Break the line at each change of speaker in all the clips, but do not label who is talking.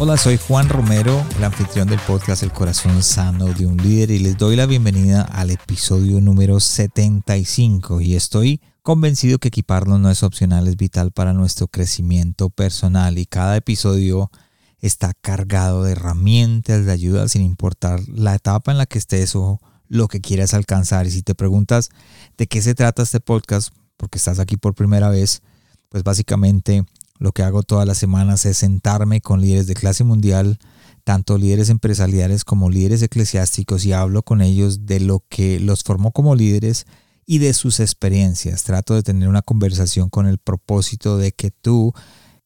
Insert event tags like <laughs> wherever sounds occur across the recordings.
Hola, soy Juan Romero, el anfitrión del podcast El Corazón Sano de un Líder y les doy la bienvenida al episodio número 75 y estoy convencido que equiparnos no es opcional, es vital para nuestro crecimiento personal y cada episodio está cargado de herramientas, de ayuda sin importar la etapa en la que estés o lo que quieras alcanzar. Y si te preguntas de qué se trata este podcast, porque estás aquí por primera vez, pues básicamente lo que hago todas las semanas es sentarme con líderes de clase mundial, tanto líderes empresariales como líderes eclesiásticos, y hablo con ellos de lo que los formó como líderes y de sus experiencias. Trato de tener una conversación con el propósito de que tú,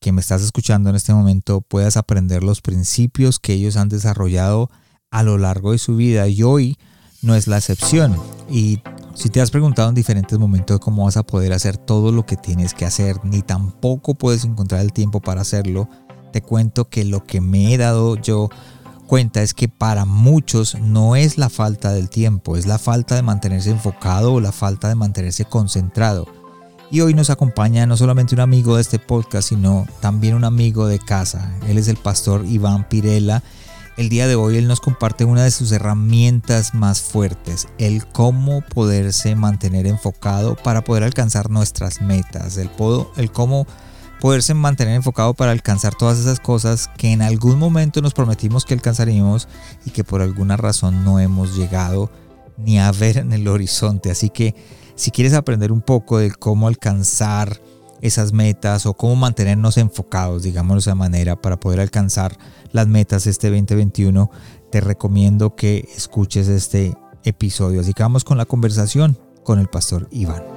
que me estás escuchando en este momento, puedas aprender los principios que ellos han desarrollado a lo largo de su vida. Y hoy no es la excepción. Y si te has preguntado en diferentes momentos cómo vas a poder hacer todo lo que tienes que hacer, ni tampoco puedes encontrar el tiempo para hacerlo, te cuento que lo que me he dado yo cuenta es que para muchos no es la falta del tiempo, es la falta de mantenerse enfocado o la falta de mantenerse concentrado. Y hoy nos acompaña no solamente un amigo de este podcast, sino también un amigo de casa. Él es el pastor Iván Pirela el día de hoy él nos comparte una de sus herramientas más fuertes, el cómo poderse mantener enfocado para poder alcanzar nuestras metas, el, cómo poderse mantener enfocado para alcanzar todas esas cosas que en algún momento nos prometimos que alcanzaríamos y que por alguna razón no hemos llegado ni a ver en el horizonte. Así que si quieres aprender un poco de cómo alcanzar esas metas o cómo mantenernos enfocados, digamos de esa manera, para poder alcanzar las metas este 2021, te recomiendo que escuches este episodio. Así que vamos con la conversación con el pastor Iván.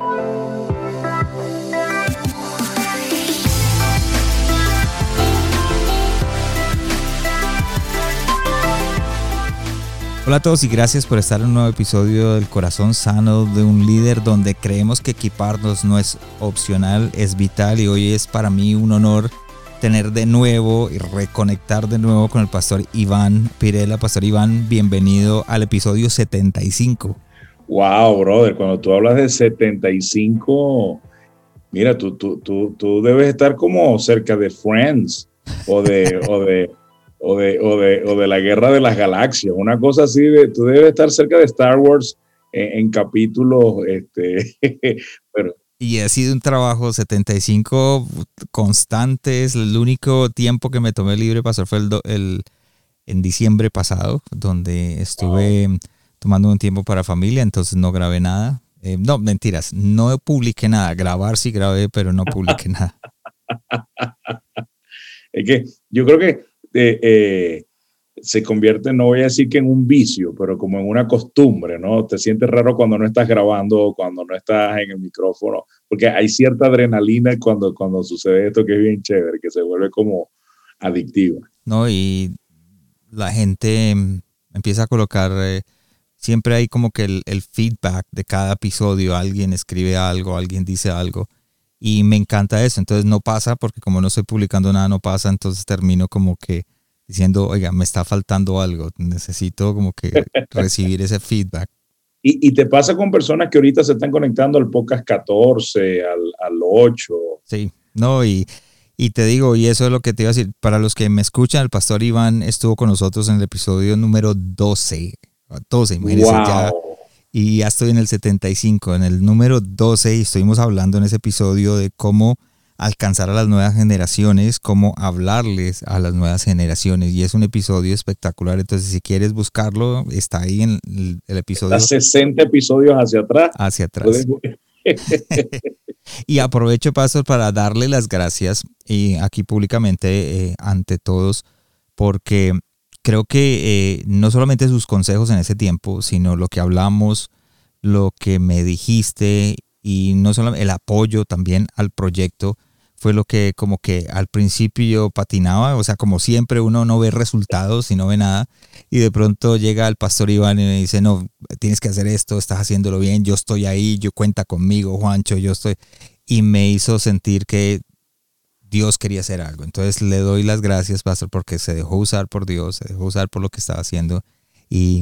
Hola a todos y gracias por estar en un nuevo episodio del Corazón Sano de un líder donde creemos que equiparnos no es opcional, es vital y hoy es para mí un honor tener de nuevo y reconectar de nuevo con el pastor Iván Pirela. Pastor Iván, bienvenido al episodio 75.
Wow, brother, cuando tú hablas de 75, mira, tú, tú, tú, tú debes estar como cerca de Friends o de, o de o de, o de, o de la guerra de las galaxias, una cosa así, de, tú debes estar cerca de Star Wars en, capítulos, este, <laughs>
pero... Y ha sido un trabajo 75 constantes, el único tiempo que me tomé libre pasar fue el, el en diciembre pasado, donde estuve tomando un tiempo para familia, entonces no grabé nada. Eh, no, mentiras, no publiqué nada. Grabar sí grabé, pero no publiqué <laughs> nada.
es que yo creo que eh, se convierte, no voy a decir que en un vicio, pero como en una costumbre, ¿no? Te sientes raro cuando no estás grabando, cuando no estás en el micrófono, porque hay cierta adrenalina cuando, cuando sucede esto que es bien chévere, que se vuelve como adictiva.
No, y la gente empieza a colocar, eh, siempre hay como que el feedback de cada episodio, alguien escribe algo, alguien dice algo y me encanta eso. Entonces no pasa porque como no estoy publicando nada, no pasa. Entonces termino como que diciendo, oiga, me está faltando algo. Necesito como que <laughs> recibir ese feedback.
Y, y, te pasa con personas que ahorita se están conectando al podcast 14, al, al 8.
Sí, no, y, y te digo, y eso es lo que te iba a decir, para los que me escuchan, el pastor Iván estuvo con nosotros en el episodio número 12. 12, imagínense ya y ya estoy en el 75, en el número 12 y estuvimos hablando en ese episodio de cómo alcanzar a las nuevas generaciones, cómo hablarles a las nuevas generaciones y es un episodio espectacular, entonces si quieres buscarlo, está ahí en el, episodio.
Está 60 episodios hacia atrás.
Hacia atrás. <laughs> <laughs> y aprovecho pasos para darle las gracias y aquí públicamente eh, ante todos porque creo que eh, no solamente sus consejos en ese tiempo, sino lo que hablamos, lo que me dijiste y no solo el apoyo también al proyecto fue lo que como que al principio patinaba, o sea, como siempre uno no ve resultados y no ve nada, y de pronto llega el pastor Iván y me dice, no, tienes que hacer esto, estás haciéndolo bien, yo estoy ahí, yo cuenta conmigo, Juancho, yo estoy, y me hizo sentir que Dios quería hacer algo. Entonces le doy las gracias, pastor, porque se dejó usar por Dios, se dejó usar por lo que estaba haciendo. Y,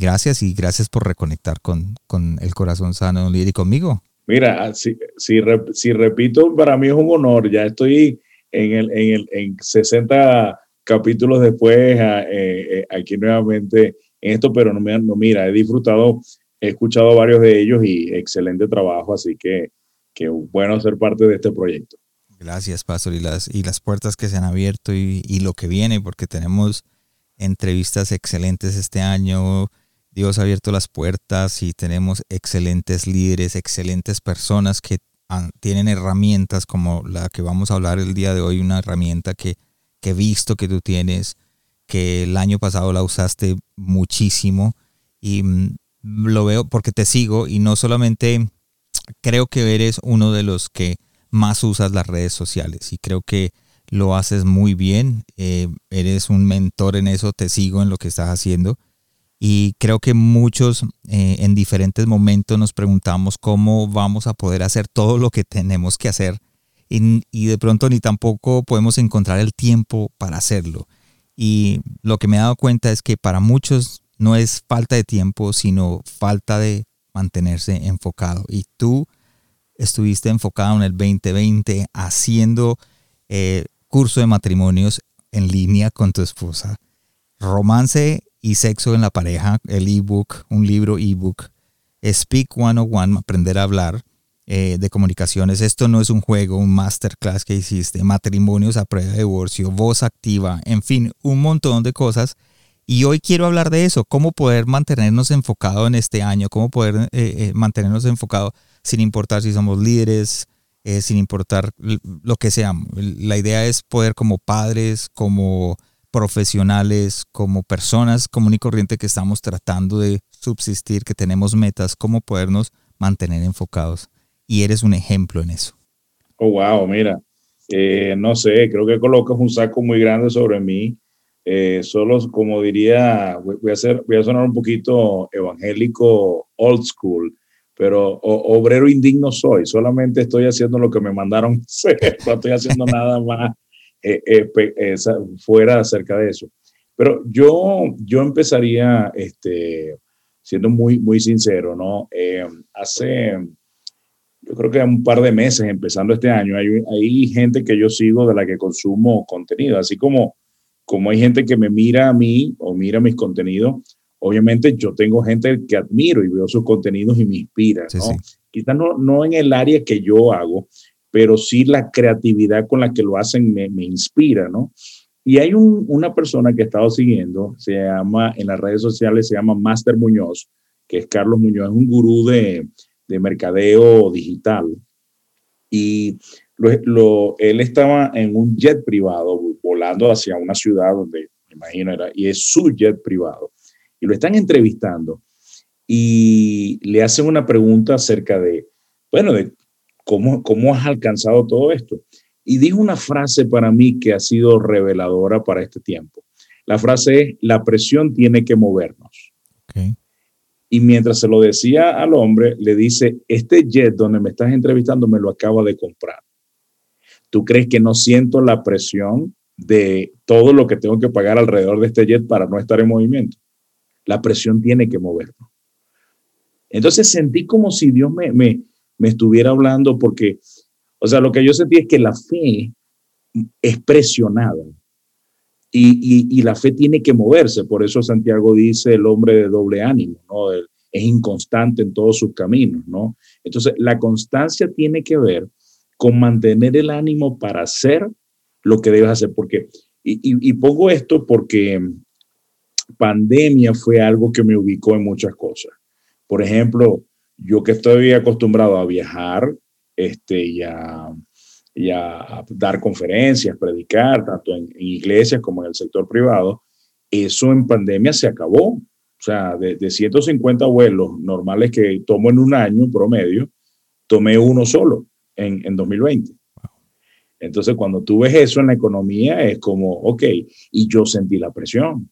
gracias y gracias por reconectar con, con el corazón sano y conmigo.
Mira, ah, si, si, si, repito, para mí es un honor. Ya estoy en, el, en, el, en 60 capítulos después eh, eh, aquí nuevamente en esto, pero no, no, mira, he disfrutado, he escuchado varios de ellos y excelente trabajo, así que, que bueno ser parte de este proyecto.
Gracias, Pastor, y las, y las puertas que se han abierto y, y lo que viene, porque tenemos entrevistas excelentes este año, Dios ha abierto las puertas y tenemos excelentes líderes, excelentes personas que tienen herramientas como la que vamos a hablar el día de hoy, una herramienta que, he visto que tú tienes, que el año pasado la usaste muchísimo y mm, lo veo porque te sigo y no solamente creo que eres uno de los que más usas las redes sociales y creo que lo haces muy bien, eh, eres un mentor en eso, te sigo en lo que estás haciendo y creo que muchos eh, en diferentes momentos nos preguntamos cómo vamos a poder hacer todo lo que tenemos que hacer y, y, de pronto ni tampoco podemos encontrar el tiempo para hacerlo. Y lo que me he dado cuenta es que para muchos no es falta de tiempo, sino falta de mantenerse enfocado. Y tú estuviste enfocado en el 2020 haciendo eh, curso de matrimonios en línea con tu esposa, romance y sexo en la pareja, el ebook, un libro ebook, Speak 101, aprender a hablar eh, de comunicaciones. Esto no es un juego, un masterclass que hiciste, matrimonios a prueba de divorcio, voz activa, en fin, un montón de cosas. Y hoy quiero hablar de eso, cómo poder mantenernos enfocados en este año, cómo poder eh, eh, mantenernos enfocados sin importar si somos líderes, sin importar lo que seamos. La idea es poder como padres, como profesionales, como personas común y corriente que estamos tratando de subsistir, que tenemos metas, cómo podernos mantener enfocados. Y eres un ejemplo en eso.
Oh, wow, mira, eh, no sé, creo que colocas un saco muy grande sobre mí. Eh, solo, como diría, voy a, hacer, voy a sonar un poquito evangélico old school, pero obrero indigno soy, solamente estoy haciendo lo que me mandaron <laughs> hacer, no estoy haciendo nada más eh, eh, fuera acerca de eso. Pero yo, yo empezaría, este, siendo muy, muy sincero, ¿no? Eh, hace, yo creo que un par de meses, empezando este año, hay, hay gente que yo sigo de la que consumo contenido, así como, como hay gente que me mira a mí o mira mis contenidos, obviamente yo tengo gente que admiro y veo sus contenidos y me inspira, ¿no? Quizás no, no en el área que yo hago, pero sí la creatividad con la que lo hacen me, inspira, ¿no? Y hay una persona que he estado siguiendo, se llama, en las redes sociales se llama Master Muñoz, que es Carlos Muñoz, es un gurú de, mercadeo digital. Y lo, él estaba en un jet privado volando hacia una ciudad donde, me imagino, era, y es su jet privado. Y lo están entrevistando y le hacen una pregunta acerca de, bueno, de ¿Cómo, has alcanzado todo esto? Y dijo una frase para mí que ha sido reveladora para este tiempo. La frase es, la presión tiene que movernos. Y mientras se lo decía al hombre, le dice, este jet donde me estás entrevistando me lo acaba de comprar. ¿Tú crees que no siento la presión de todo lo que tengo que pagar alrededor de este jet para no estar en movimiento? La presión tiene que movernos. Entonces sentí como si Dios me, me, me estuviera hablando porque, o sea, lo que yo sentí es que la fe es presionada y, la fe tiene que moverse. Por eso Santiago dice el hombre de doble ánimo, ¿no? es inconstante en todos sus caminos, ¿no? Entonces, la constancia tiene que ver con mantener el ánimo para hacer lo que debes hacer. Porque, y, y pongo esto porque pandemia fue algo que me ubicó en muchas cosas. Por ejemplo, yo que estoy acostumbrado a viajar este, y, dar conferencias, predicar, tanto en, iglesias como en el sector privado, eso en pandemia se acabó. O sea, de, de 150 vuelos normales que tomo en un año promedio, tomé uno solo en, en 2020. Entonces, cuando tú ves eso en la economía, es como, ok, y yo sentí la presión,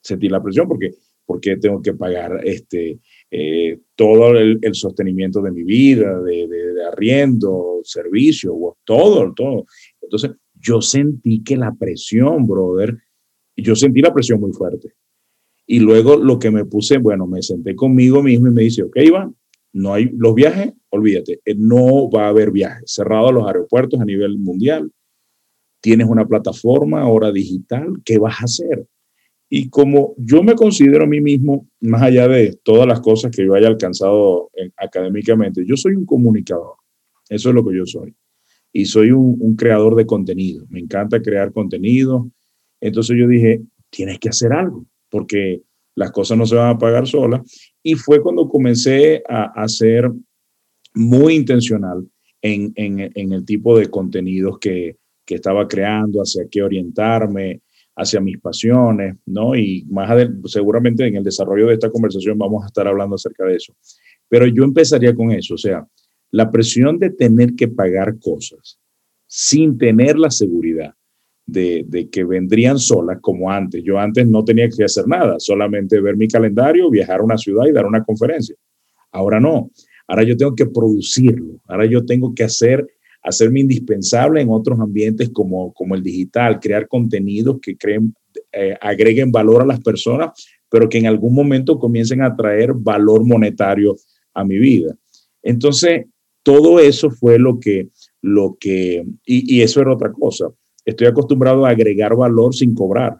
sentí la presión porque, porque tengo que pagar este, eh, todo el, sostenimiento de mi vida, de, de, arriendo, servicio, todo, todo. Entonces, yo sentí que la presión, brother, yo sentí la presión muy fuerte. Y luego lo que me puse, bueno, me senté conmigo mismo y me dice, ok, Iván, no hay los viajes, olvídate, eh, no va a haber viajes. Cerrados los aeropuertos a nivel mundial. Tienes una plataforma ahora digital, ¿qué vas a hacer? Y como yo me considero a mí mismo, más allá de todas las cosas que yo haya alcanzado académicamente, yo soy un comunicador. Eso es lo que yo soy. Y soy un, creador de contenido. Me encanta crear contenido. Entonces yo dije, tienes que hacer algo, porque las cosas no se van a pagar solas. Y fue cuando comencé a, ser muy intencional en, el tipo de contenidos que, estaba creando, hacia qué orientarme, hacia mis pasiones, ¿no? Y más seguramente en el desarrollo de esta conversación vamos a estar hablando acerca de eso. Pero yo empezaría con eso, o sea, la presión de tener que pagar cosas sin tener la seguridad de, que vendrían solas como antes. Yo antes no tenía que hacer nada, solamente ver mi calendario, viajar a una ciudad y dar una conferencia. Ahora no, ahora yo tengo que producirlo, ahora yo tengo que hacer, hacerme indispensable en otros ambientes como, como el digital, crear contenidos que creen, eh, agreguen valor a las personas, pero que en algún momento comiencen a traer valor monetario a mi vida. Entonces, todo eso fue lo que, lo que, y, y eso era otra cosa estoy acostumbrado a agregar valor sin cobrar,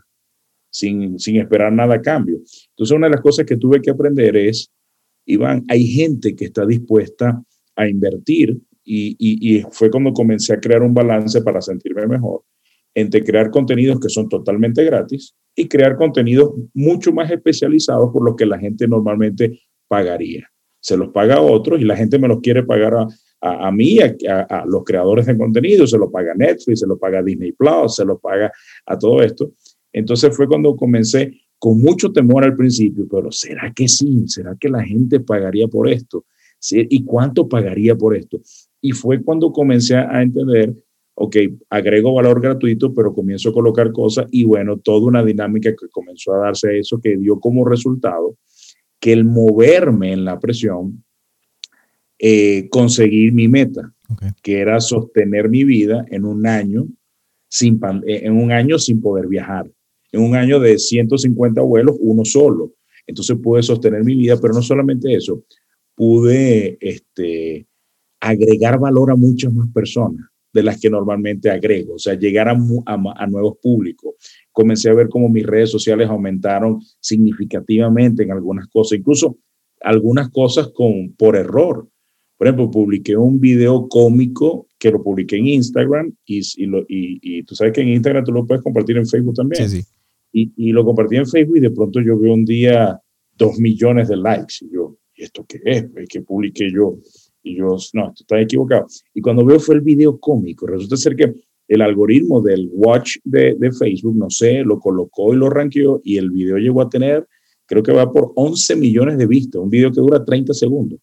sin, sin esperar nada a cambio. Entonces, una de las cosas que tuve que aprender es, Iván, hay gente que está dispuesta a invertir y, fue cuando comencé a crear un balance para sentirme mejor entre crear contenidos que son totalmente gratis y crear contenidos mucho más especializados por lo que la gente normalmente pagaría. Se los paga a otros y la gente me los quiere pagar a, a, mí, a, los creadores de contenido, se lo paga Netflix, se lo paga Disney Plus, se lo paga a todo esto. Entonces fue cuando comencé con mucho temor al principio, pero ¿será que sí? ¿Será que la gente pagaría por esto? ¿Y cuánto pagaría por esto? Y fue cuando comencé a entender, ok, agrego valor gratuito, pero comienzo a colocar cosas y bueno, toda una dinámica que comenzó a darse a eso que dio como resultado que el moverme en la presión eh, conseguir mi meta, que era sostener mi vida en un año sin, eh, en un año sin poder viajar, en un año de 150 vuelos, uno solo. Entonces pude sostener mi vida, pero no solamente eso, pude este, agregar valor a muchas más personas de las que normalmente agrego, o sea, llegar a, a, nuevos públicos. Comencé a ver cómo mis redes sociales aumentaron significativamente en algunas cosas, incluso algunas cosas con, por error. Por ejemplo, publiqué un video cómico que lo publiqué en Instagram y, y, tú sabes que en Instagram tú lo puedes compartir en Facebook también. Sí, sí. Y, y, lo compartí en Facebook y de pronto yo veo un día dos millones de likes y yo, ¿y esto qué es? ¿Qué publiqué yo? Y yo, no, esto está equivocado. Y cuando veo fue el video cómico, resulta ser que el algoritmo del watch de, de Facebook, no sé, lo colocó y lo ranqueó y el video llegó a tener, creo que va por 11 millones de vistas, un video que dura 30 segundos.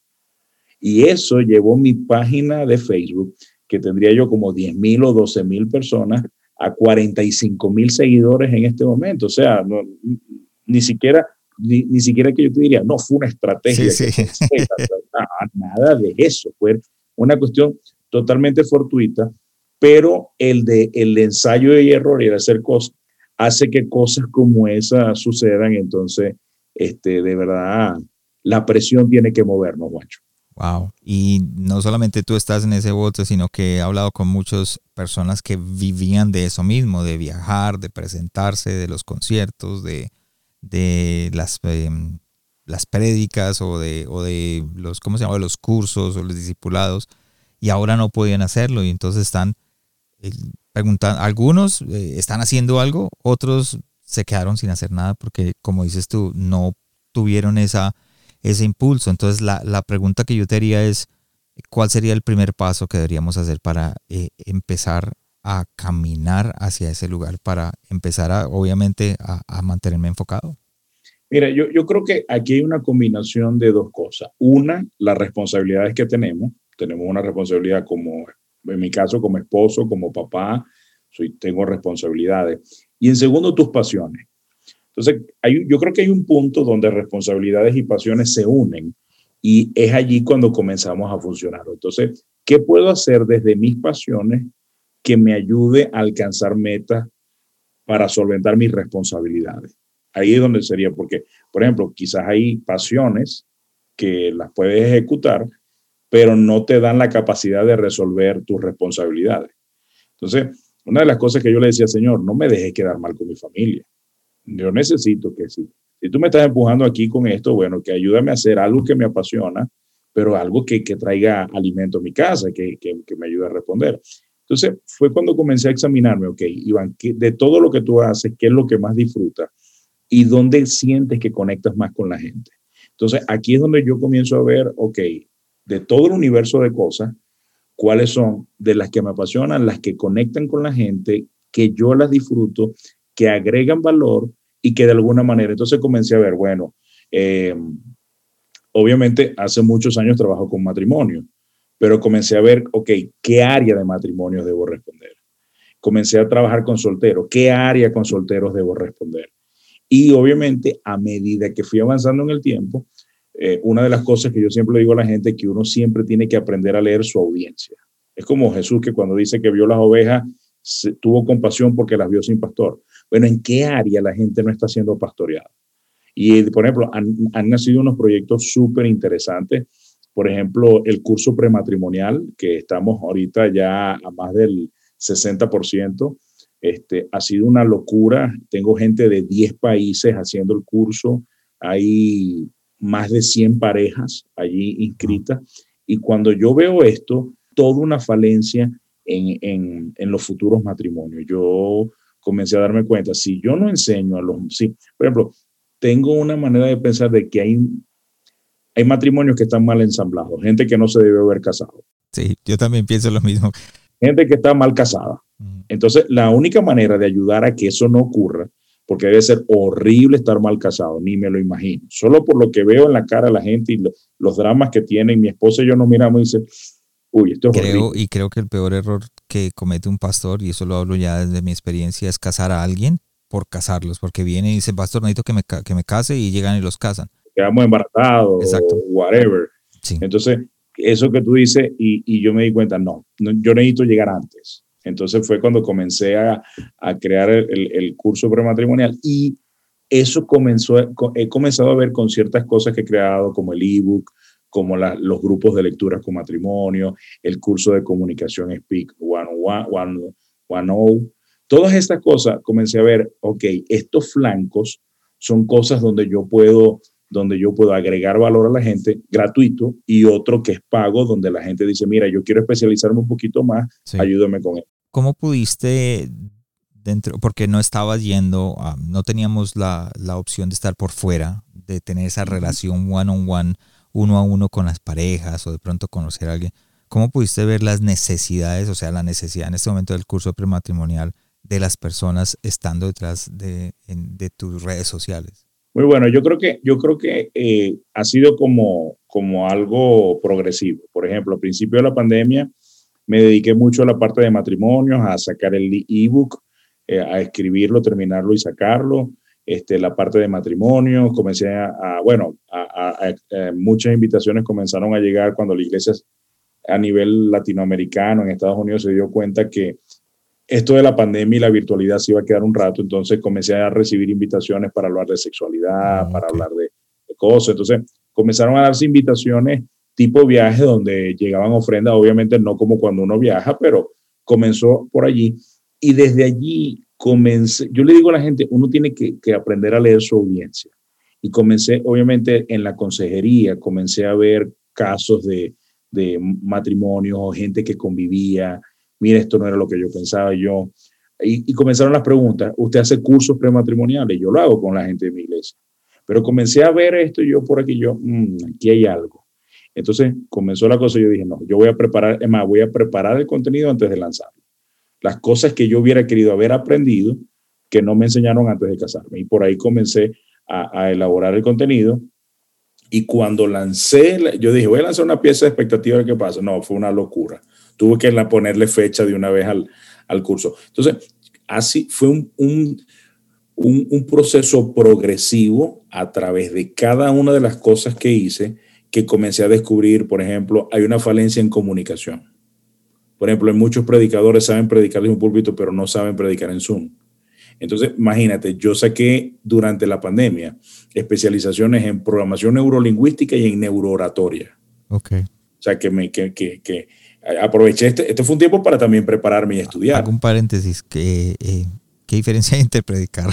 Y eso llevó mi página de Facebook, que tendría yo como 10 mil o 12 mil personas, a 45 mil seguidores en este momento. O sea, ni siquiera ni, siquiera que yo te diría, no, fue una estrategia. nada, de eso, fue una cuestión totalmente fortuita, pero el de el ensayo y error y el hacer cosas hace que cosas como esa sucedan. Entonces, este, de verdad, la presión tiene que movernos, guacho.
Wow. Y no solamente tú estás en ese bote, sino que he hablado con muchas personas que vivían de eso mismo, de viajar, de presentarse, de los conciertos, de, de las, em, las prédicas o de, o de los, ¿cómo se llama? los cursos o los discipulados. Y ahora no podían hacerlo y entonces están eh, preguntando, algunos eh, están haciendo algo, otros se quedaron sin hacer nada porque, como dices tú, no tuvieron esa ese impulso. Entonces la, la, pregunta que yo te haría es, ¿cuál sería el primer paso que deberíamos hacer para eh, empezar a caminar hacia ese lugar, para empezar a, obviamente, a, a mantenerme enfocado?
Mira, yo, yo creo que aquí hay una combinación de dos cosas. Una, las responsabilidades que tenemos. Tenemos una responsabilidad como en mi caso como esposo, como papá, soy, tengo responsabilidades. Y en segundo, tus pasiones. Entonces, hay, yo creo que hay un punto donde responsabilidades y pasiones se unen y es allí cuando comenzamos a funcionar. Entonces, ¿qué puedo hacer desde mis pasiones que me ayude a alcanzar metas para solventar mis responsabilidades? Ahí es donde sería, porque, por ejemplo, quizás hay pasiones que las puedes ejecutar, pero no te dan la capacidad de resolver tus responsabilidades. Entonces, una de las cosas que yo le decía, Señor, no me dejes quedar mal con mi familia. Yo necesito que sí. Si tú me estás empujando aquí con esto, bueno, que ayúdame a hacer algo que me apasiona, pero algo que, que traiga alimento a mi casa, que, que, que, me ayude a responder. Entonces, fue cuando comencé a examinarme, ok, Iván, de todo lo que tú haces, ¿qué es lo que más disfrutas? y dónde sientes que conectas más con la gente. Entonces, aquí es donde yo comienzo a ver, ok, de todo el universo de cosas, cuáles son de las que me apasionan, las que conectan con la gente, que yo las disfruto, que agregan valor y que de alguna manera, entonces comencé a ver, bueno, eh, obviamente hace muchos años trabajo con matrimonio, pero comencé a ver, ok, ¿qué área de matrimonio debo responder? Comencé a trabajar con solteros, ¿qué área con solteros debo responder? Y obviamente, a medida que fui avanzando en el tiempo, eh, una de las cosas que yo siempre digo a la gente es que uno siempre tiene que aprender a leer su audiencia. Es como Jesús que cuando dice que vio las ovejas, tuvo compasión porque las vio sin pastor. Bueno, ¿en qué área la gente no está siendo pastoreada? Y, por ejemplo, han, han nacido unos proyectos súper interesantes. Por ejemplo, el curso prematrimonial, que estamos ahorita ya a más del 60%, este, ha sido una locura. Tengo gente de 10 países haciendo el curso. Hay más de 100 parejas allí inscritas. Y cuando yo veo esto, toda una falencia en, en, los futuros matrimonios. Yo comencé a darme cuenta, si yo no enseño a los, sí, por ejemplo, tengo una manera de pensar de que hay, hay matrimonios que están mal ensamblados, gente que no se debe haber casado.
Sí, yo también pienso lo mismo.
Gente que está mal casada. Entonces, la única manera de ayudar a que eso no ocurra, porque debe ser horrible estar mal casado, ni me lo imagino. Solo por lo que veo en la cara de la gente y los dramas que tienen, mi esposa y yo nos miramos y dice, uy, esto es
creo,
horrible.
Y creo que el peor error que comete un pastor, y eso lo hablo ya desde mi experiencia, es casar a alguien por casarlos, porque viene y dice, pastor, necesito que me, que me case y llegan y los casan.
Quedamos embarazados, Exacto. whatever. Sí. Entonces, eso que tú dices, y, y yo me di cuenta, no, no, yo necesito llegar antes. Entonces fue cuando comencé a, a crear el, el, curso prematrimonial y eso comenzó, he comenzado a ver con ciertas cosas que he creado, como el ebook, como la, los grupos de lecturas con matrimonio, el curso de comunicación Speak 101, todas estas cosas comencé a ver, ok, estos flancos son cosas donde yo puedo donde yo puedo agregar valor a la gente gratuito y otro que es pago, donde la gente dice, mira, yo quiero especializarme un poquito más, sí. ayúdame con eso.
¿Cómo pudiste, dentro, porque no estabas yendo, no teníamos la, la, opción de estar por fuera, de tener esa relación one on one, uno a uno con las parejas o de pronto conocer a alguien? ¿Cómo pudiste ver las necesidades, o sea, la necesidad en este momento del curso prematrimonial de las personas estando detrás de, en, de tus redes sociales?
Muy bueno, yo creo que, yo creo que eh, ha sido como, como algo progresivo. Por ejemplo, al principio de la pandemia me dediqué mucho a la parte de matrimonios, a sacar el ebook, eh, a escribirlo, terminarlo y sacarlo. Este, la parte de matrimonios, comencé a, bueno, a, a, muchas invitaciones comenzaron a llegar cuando la iglesia a nivel latinoamericano en Estados Unidos se dio cuenta que esto de la pandemia y la virtualidad se iba a quedar un rato, entonces comencé a recibir invitaciones para hablar de sexualidad, okay. para hablar de, de, cosas. Entonces comenzaron a darse invitaciones tipo viaje donde llegaban ofrendas, obviamente no como cuando uno viaja, pero comenzó por allí. Y desde allí comencé, yo le digo a la gente, uno tiene que, que aprender a leer su audiencia. Y comencé, obviamente, en la consejería, comencé a ver casos de, de matrimonios o gente que convivía, mira, esto no era lo que yo pensaba yo. Y, comenzaron las preguntas, usted hace cursos prematrimoniales, yo lo hago con la gente de mi iglesia. Pero comencé a ver esto yo por aquí, yo, mmm, aquí hay algo. Entonces comenzó la cosa yo dije, no, yo voy a preparar, es más, voy a preparar el contenido antes de lanzarlo. Las cosas que yo hubiera querido haber aprendido que no me enseñaron antes de casarme. Y por ahí comencé a, a elaborar el contenido. Y cuando lancé, yo dije, voy a lanzar una pieza de expectativa de qué pasa. No, fue una locura tuve que ponerle fecha de una vez al, al curso. Entonces, así fue un, un, un, proceso progresivo a través de cada una de las cosas que hice que comencé a descubrir, por ejemplo, hay una falencia en comunicación. Por ejemplo, hay muchos predicadores saben predicar en un púlpito, pero no saben predicar en Zoom. Entonces, imagínate, yo saqué durante la pandemia especializaciones en programación neurolingüística y en neurooratoria.
Ok.
O sea, que, me, que, que, que aproveché, este, este fue un tiempo para también prepararme y estudiar.
Hago un paréntesis, que, eh, ¿qué diferencia hay entre predicar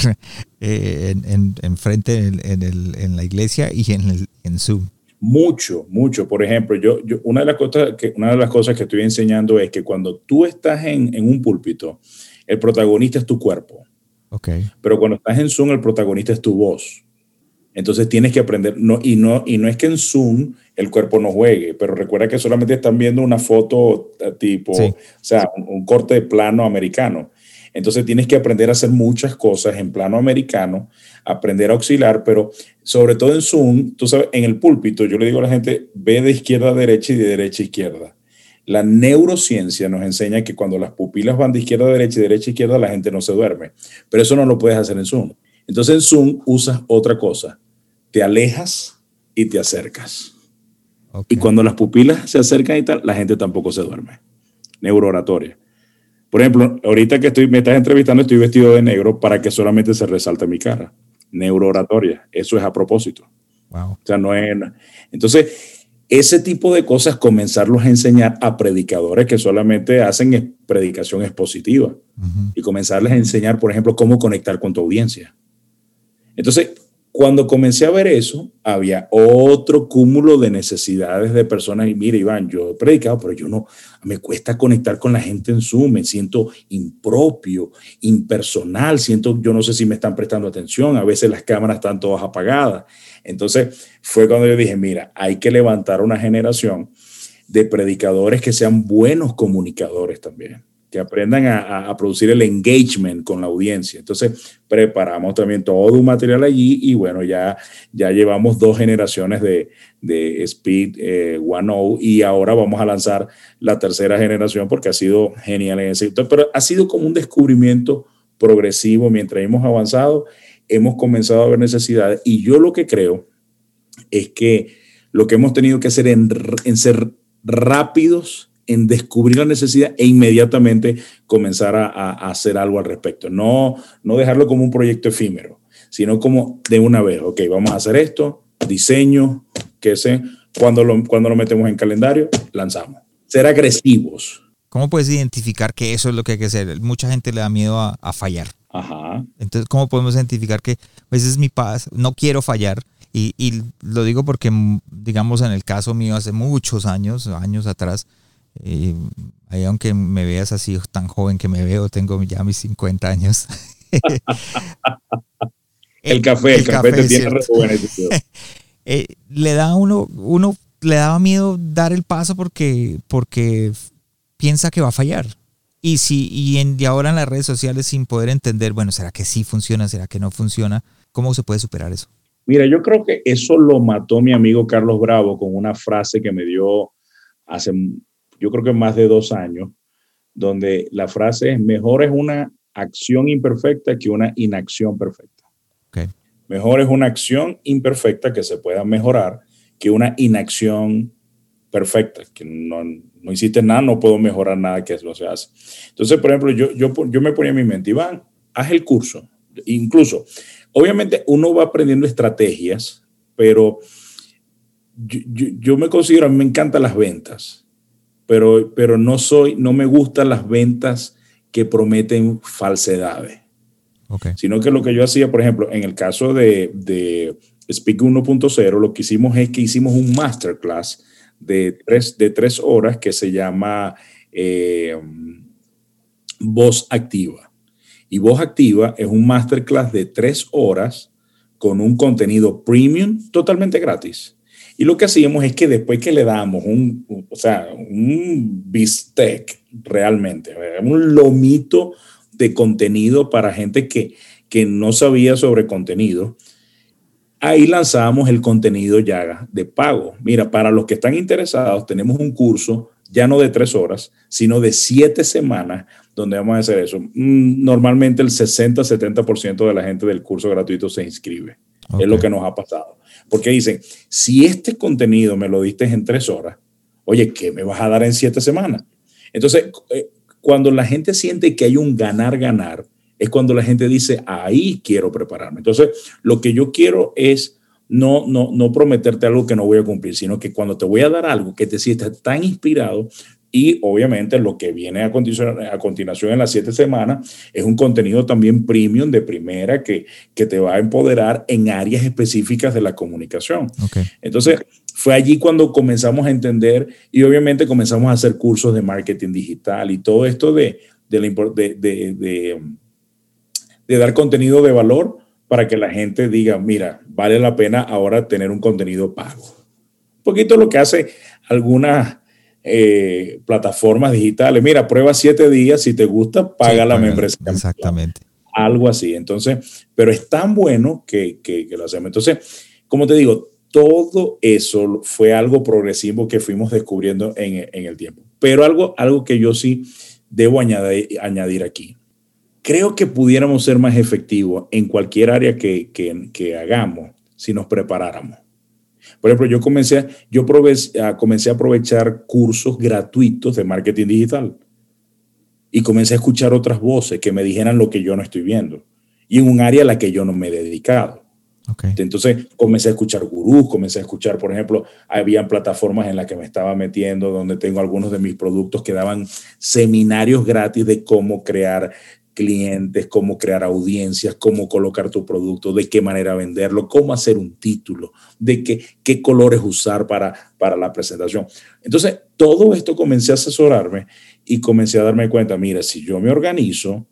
eh, en, en, frente en, el, en, la iglesia y en, el, en Zoom?
Mucho, mucho. Por ejemplo, yo, yo, una, de las cosas que, una de las cosas que estoy enseñando es que cuando tú estás en, en un púlpito, el protagonista es tu cuerpo.
Okay.
Pero cuando estás en Zoom, el protagonista es tu voz. Entonces tienes que aprender, no, y, no, y no es que en Zoom el cuerpo no juegue, pero recuerda que solamente están viendo una foto eh, tipo, o sea, un, corte de plano americano. Entonces tienes que aprender a hacer muchas cosas en plano americano, aprender a auxiliar, pero sobre todo en Zoom, tú sabes, en el púlpito, yo le digo a la gente, ve de izquierda a derecha y de derecha a izquierda. La neurociencia nos enseña que cuando las pupilas van de izquierda a derecha y de derecha a izquierda, la gente no se duerme. Pero eso no lo puedes hacer en Zoom. Entonces en Zoom usas otra cosa te alejas y te acercas. Y cuando las pupilas se acercan y tal, la gente tampoco se duerme. Neurooratoria. Por ejemplo, ahorita que estoy, me estás entrevistando, estoy vestido de negro para que solamente se resalte mi cara. Neurooratoria. Eso es a propósito.
Wow.
O sea, no es. Entonces, ese tipo de cosas, comenzarlos a enseñar a predicadores que solamente hacen predicación expositiva y comenzarles a enseñar, por ejemplo, cómo conectar con tu audiencia. Entonces, cuando comencé a ver eso, había otro cúmulo de necesidades de personas. Y mire, Iván, yo he predicado, pero yo no, me cuesta conectar con la gente en Zoom, me siento impropio, impersonal, siento, yo no sé si me están prestando atención, a veces las cámaras están todas apagadas. Entonces fue cuando yo dije, mira, hay que levantar una generación de predicadores que sean buenos comunicadores también que aprendan a, producir el engagement con la audiencia. Entonces, preparamos también todo un material allí y bueno, ya, ya llevamos dos generaciones de, de Speed eh, 1.0 y ahora vamos a lanzar la tercera generación porque ha sido genial en ese Pero ha sido como un descubrimiento progresivo mientras hemos avanzado, hemos comenzado a ver necesidades y yo lo que creo es que lo que hemos tenido que hacer en, en ser rápidos en descubrir la necesidad e inmediatamente comenzar a, hacer algo al respecto. No, no dejarlo como un proyecto efímero, sino como de una vez, ok, vamos a hacer esto, diseño, que sé, cuando lo, cuando lo metemos en calendario, lanzamos. Ser agresivos.
¿Cómo puedes identificar que eso es lo que hay que hacer? Mucha gente le da miedo a, fallar.
Ajá.
Entonces, ¿cómo podemos identificar que a veces es mi paz, no quiero fallar? Y, y, lo digo porque, digamos, en el caso mío, hace muchos años, años atrás, y ahí aunque me veas así tan joven que me veo, tengo ya mis 50 años. <laughs>
el, café, el, café, te tiene <laughs>
eh, le da uno, uno le daba miedo dar el paso porque, porque piensa que va a fallar. Y si, y, en, y ahora en las redes sociales sin poder entender, bueno, ¿será que sí funciona? ¿Será que no funciona? ¿Cómo se puede superar eso?
Mira, yo creo que eso lo mató mi amigo Carlos Bravo con una frase que me dio hace yo creo que más de dos años, donde la frase es, mejor es una acción imperfecta que una inacción perfecta. Mejor es una acción imperfecta que se pueda mejorar que una inacción perfecta, que no, no hiciste nada, no puedo mejorar nada que lo se hace. Entonces, por ejemplo, yo, yo, yo me ponía en mi mente, Iván, haz el curso. Incluso, obviamente uno va aprendiendo estrategias, pero yo, yo, yo me considero, a mí me encantan las ventas pero, pero no soy, no me gustan las ventas que prometen falsedades. Sino que lo que yo hacía, por ejemplo, en el caso de, de Speak 1.0, lo que hicimos es que hicimos un masterclass de tres, de tres horas que se llama eh, Voz Activa. Y Voz Activa es un masterclass de tres horas con un contenido premium totalmente gratis. Y lo que hacíamos es que después que le damos un, o sea, un bistec realmente, un lomito de contenido para gente que, que no sabía sobre contenido, ahí lanzábamos el contenido ya de pago. Mira, para los que están interesados, tenemos un curso ya no de tres horas, sino de siete semanas, donde vamos a hacer eso. Mm, normalmente el 60-70% de la gente del curso gratuito se inscribe. Es lo que nos ha pasado. Porque dicen, si este contenido me lo diste en tres horas, oye, ¿qué me vas a dar en siete semanas? Entonces, eh, cuando la gente siente que hay un ganar-ganar, es cuando la gente dice, ahí quiero prepararme. Entonces, lo que yo quiero es no, no, no prometerte algo que no voy a cumplir, sino que cuando te voy a dar algo que te sientas tan inspirado, y obviamente lo que viene a continuación, a continuación en las siete semanas es un contenido también premium de primera que, que te va a empoderar en áreas específicas de la comunicación. Entonces, fue allí cuando comenzamos a entender y obviamente comenzamos a hacer cursos de marketing digital y todo esto de, de, de, de, de dar contenido de valor para que la gente diga, mira, vale la pena ahora tener un contenido pago. Un poquito lo que hace algunas eh, plataformas digitales. Mira, prueba siete días, si te gusta, paga la membresía.
Exactamente.
Algo así. Entonces, pero es tan bueno que, que, lo hacemos. Entonces, como te digo, todo eso fue algo progresivo que fuimos descubriendo en, en el tiempo. Pero algo, algo que yo sí debo añadir, añadir aquí. Creo que pudiéramos ser más efectivos en cualquier área que, que, que hagamos si nos preparáramos. Por ejemplo, yo comencé, yo comencé a aprovechar cursos gratuitos de marketing digital. Y comencé a escuchar otras voces que me dijeran lo que yo no estoy viendo. Y en un área a la que yo no me he dedicado. Entonces comencé a escuchar gurús, comencé a escuchar, por ejemplo, había plataformas en las que me estaba metiendo donde tengo algunos de mis productos que daban seminarios gratis de cómo crear clientes, cómo crear audiencias, cómo colocar tu producto, de qué manera venderlo, cómo hacer un título, de qué, qué colores usar para, para la presentación. Entonces, todo esto comencé a asesorarme y comencé a darme cuenta, mira, si yo me organizo,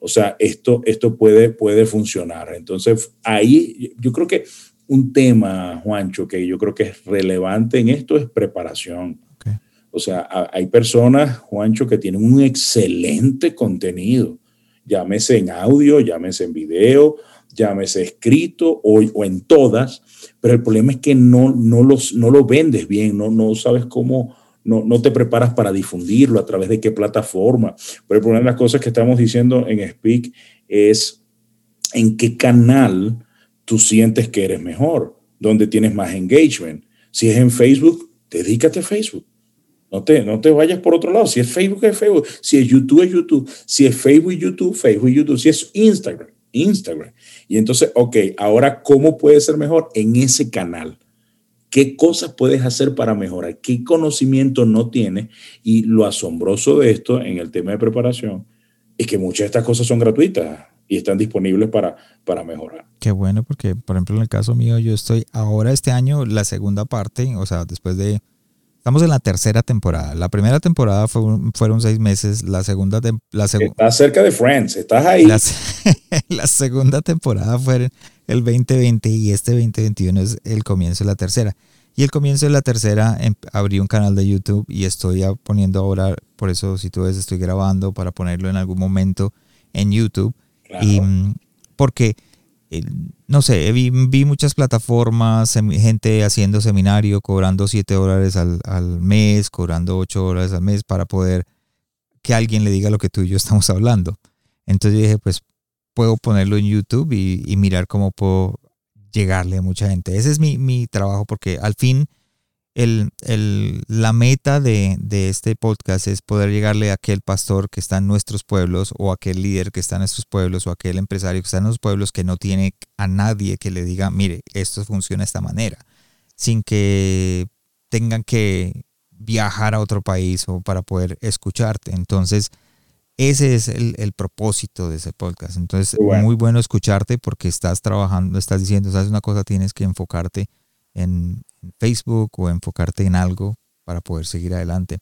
o sea, esto, esto puede, puede funcionar. Entonces, ahí yo creo que un tema, Juancho, que yo creo que es relevante en esto es preparación. O sea, hay personas, Juancho, que tienen un excelente contenido, llámese en audio, llámese en video, llámese escrito o, o en todas, pero el problema es que no, no, los, no lo vendes bien, no, no sabes cómo, no, no te preparas para difundirlo, a través de qué plataforma. Pero una de las cosas que estamos diciendo en Speak es en qué canal tú sientes que eres mejor, donde tienes más engagement. Si es en Facebook, dedícate a Facebook. No te, no te vayas por otro lado. Si es Facebook, es Facebook. Si es YouTube, es YouTube. Si es Facebook, YouTube, Facebook, YouTube. Si es Instagram, Instagram. Y entonces, ok, ahora, ¿cómo puede ser mejor en ese canal? ¿Qué cosas puedes hacer para mejorar? ¿Qué conocimiento no tienes? Y lo asombroso de esto en el tema de preparación es que muchas de estas cosas son gratuitas y están disponibles para, para mejorar.
Qué bueno, porque por ejemplo en el caso mío, yo estoy ahora este año, la segunda parte, o sea, después de Estamos en la tercera temporada. La primera temporada fueron seis meses. La segunda. La
estás cerca de Friends. Estás ahí.
La, <laughs> segunda temporada fue el 2020 y este 2021 es el comienzo de la tercera. Y el comienzo de la tercera em, abrí un canal de YouTube y estoy poniendo ahora, por eso si tú ves, estoy grabando para ponerlo en algún momento en YouTube. Y mm, porque no sé, vi, vi, muchas plataformas, gente haciendo seminario, cobrando 7 dólares al, mes, cobrando 8 dólares al mes para poder que alguien le diga lo que tú y yo <laughs> estamos hablando. Entonces dije, pues puedo ponerlo en YouTube y, mirar cómo puedo llegarle a mucha gente. Ese es mi, mi trabajo porque al fin el, el, la meta de, de, este podcast es poder llegarle a aquel pastor que está en nuestros pueblos o aquel líder que está en nuestros pueblos o aquel empresario que está en los pueblos que no tiene a nadie que le diga, mire, esto funciona de esta manera, sin que tengan que viajar a otro país o para poder escucharte. Entonces, ese es el, el propósito de ese podcast. Entonces, muy bueno escucharte porque estás trabajando, estás diciendo, sabes una cosa, tienes que enfocarte en, Facebook o enfocarte en algo para poder seguir adelante.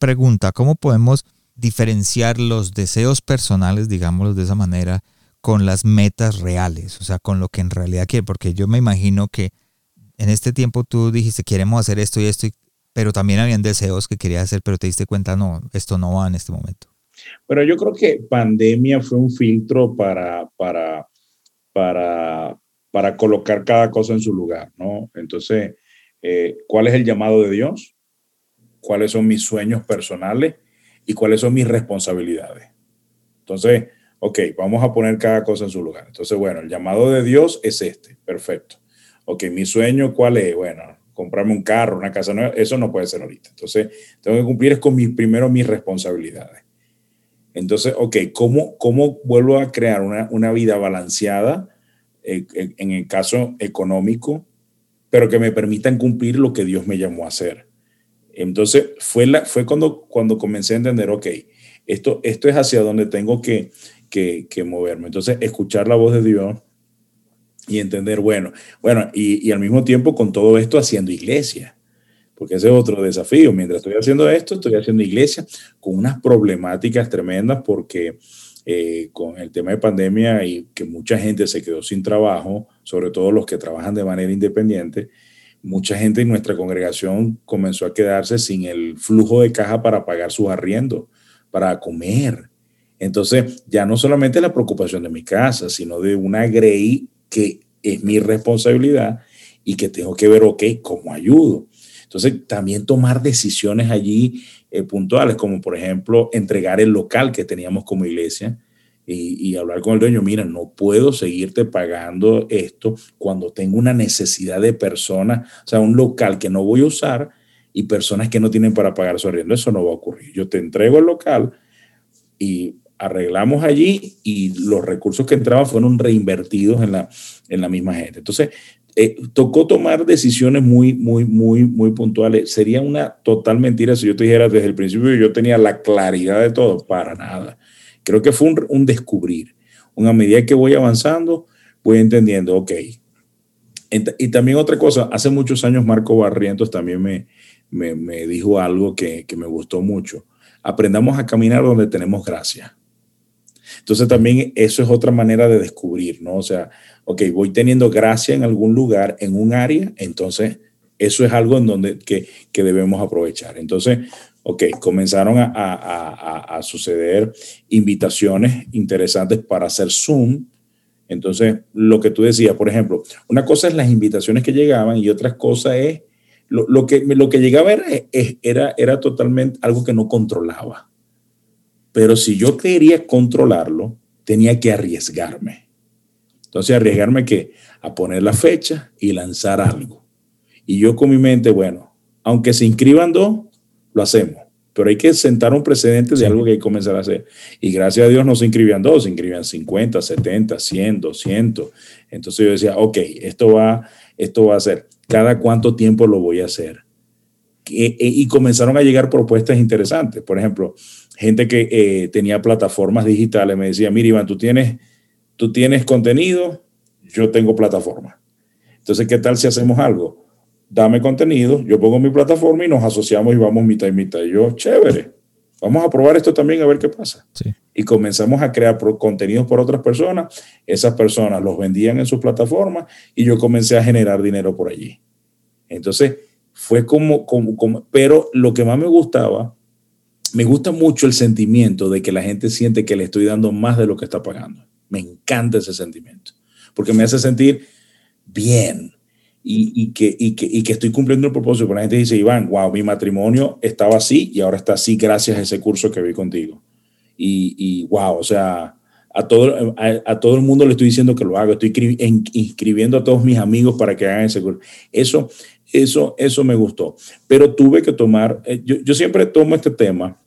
pregunta, ¿cómo podemos diferenciar los deseos personales, digámoslo de esa manera, con las metas reales? O sea, con lo que en realidad quiere. Porque yo me imagino que en este tiempo tú dijiste, queremos hacer esto y esto, pero también habían deseos que querías hacer, pero te diste cuenta, no, esto no va en este momento.
Pero yo creo que pandemia fue un filtro para, para, para para colocar cada cosa en su lugar, ¿no? Entonces, eh, ¿cuál es el llamado de Dios? cuáles son mis sueños personales y cuáles son mis responsabilidades. Entonces, ok, vamos a poner cada cosa en su lugar. Entonces, bueno, el llamado de Dios es este, perfecto. Ok, mi sueño, ¿cuál es? Bueno, comprarme un carro, una casa nueva, eso no puede ser ahorita. Entonces, tengo que cumplir con mis, primero mis responsabilidades. Entonces, ok, ¿cómo, cómo vuelvo a crear una, una vida balanceada eh, en el caso económico, pero que me permitan cumplir lo que Dios me llamó a hacer? Entonces, fue, la, fue cuando, cuando comencé a entender, ok, esto, esto es hacia donde tengo que, que, que moverme. Entonces, escuchar la voz de Dios y entender, bueno, bueno, y, y, al mismo tiempo con todo esto haciendo iglesia, porque ese es otro desafío. Mientras estoy haciendo esto, estoy haciendo iglesia con unas problemáticas tremendas porque eh, con el tema de pandemia y que mucha gente se quedó sin trabajo, sobre todo los que trabajan de manera independiente, mucha gente en nuestra congregación comenzó a quedarse sin el flujo de caja para pagar sus arriendos, para comer. Entonces, ya no solamente la preocupación de mi casa, sino de una grey que es mi responsabilidad y que tengo que ver, ok, cómo ayudo. Entonces, también tomar decisiones allí eh, puntuales, como por ejemplo entregar el local que teníamos como iglesia y, y, hablar con el dueño, mira, no puedo seguirte pagando esto cuando tengo una necesidad de personas, o sea, un local que no voy a usar y personas que no tienen para pagar su arriendo. Eso no va a ocurrir. Yo te entrego el local y arreglamos allí y los recursos que entraban fueron reinvertidos en la, en la misma gente. Entonces, eh, tocó tomar decisiones muy, muy, muy, muy puntuales. Sería una total mentira si yo te dijera desde el principio yo tenía la claridad de todo, para nada. Creo que fue un, descubrir. Una medida que voy avanzando, voy entendiendo, ok. Y también otra cosa, hace muchos años Marco Barrientos también me, me, me dijo algo que, que me gustó mucho. Aprendamos a caminar donde tenemos gracia. Entonces también eso es otra manera de descubrir, ¿no? O sea, ok, voy teniendo gracia en algún lugar, en un área, entonces eso es algo en donde que, que debemos aprovechar. Entonces, ok, comenzaron a, a, a, suceder invitaciones interesantes para hacer Zoom. Entonces, lo que tú decías, por ejemplo, una cosa es las invitaciones que llegaban y otra cosa es lo, lo que, lo que llegaba era, era, era totalmente algo que no controlaba. Pero si yo quería controlarlo, tenía que arriesgarme. Entonces, arriesgarme que a poner la fecha y lanzar algo. Y yo con mi mente, bueno, aunque se inscriban dos, lo hacemos. Pero hay que sentar un precedente de algo que hay que comenzar a hacer. Y gracias a Dios no se inscribían dos, se inscribían 50, 70, 100, 200. Entonces yo decía, ok, esto va, esto va a ser. ¿Cada cuánto tiempo lo voy a hacer? Y, comenzaron a llegar propuestas interesantes. Por ejemplo, gente que eh, tenía plataformas digitales me decía, mira Iván, tú tienes, tú tienes contenido, yo tengo plataforma. Entonces, ¿qué tal si hacemos algo? Dame contenido, yo pongo mi plataforma y nos asociamos y vamos mitad y mitad. Y yo, chévere, vamos a probar esto también a ver qué pasa.
Sí.
Y comenzamos a crear contenidos por otras personas. Esas personas los vendían en sus plataformas y yo comencé a generar dinero por allí. Entonces, fue como, como, como, pero lo que más me gustaba me gusta mucho el sentimiento de que la gente siente que le estoy dando más de lo que está pagando. Me encanta ese sentimiento, porque me hace sentir bien y, y, que, y, que, y que estoy cumpliendo el propósito. Porque la gente dice, Iván, wow, mi matrimonio estaba así y ahora está así gracias a ese curso que vi contigo. Y, y wow, o sea, a todo, a, todo el mundo le estoy diciendo que lo haga. Estoy inscribiendo a todos mis amigos para que hagan ese curso. Eso, eso, eso me gustó. Pero tuve que tomar, eh, yo, yo siempre tomo este tema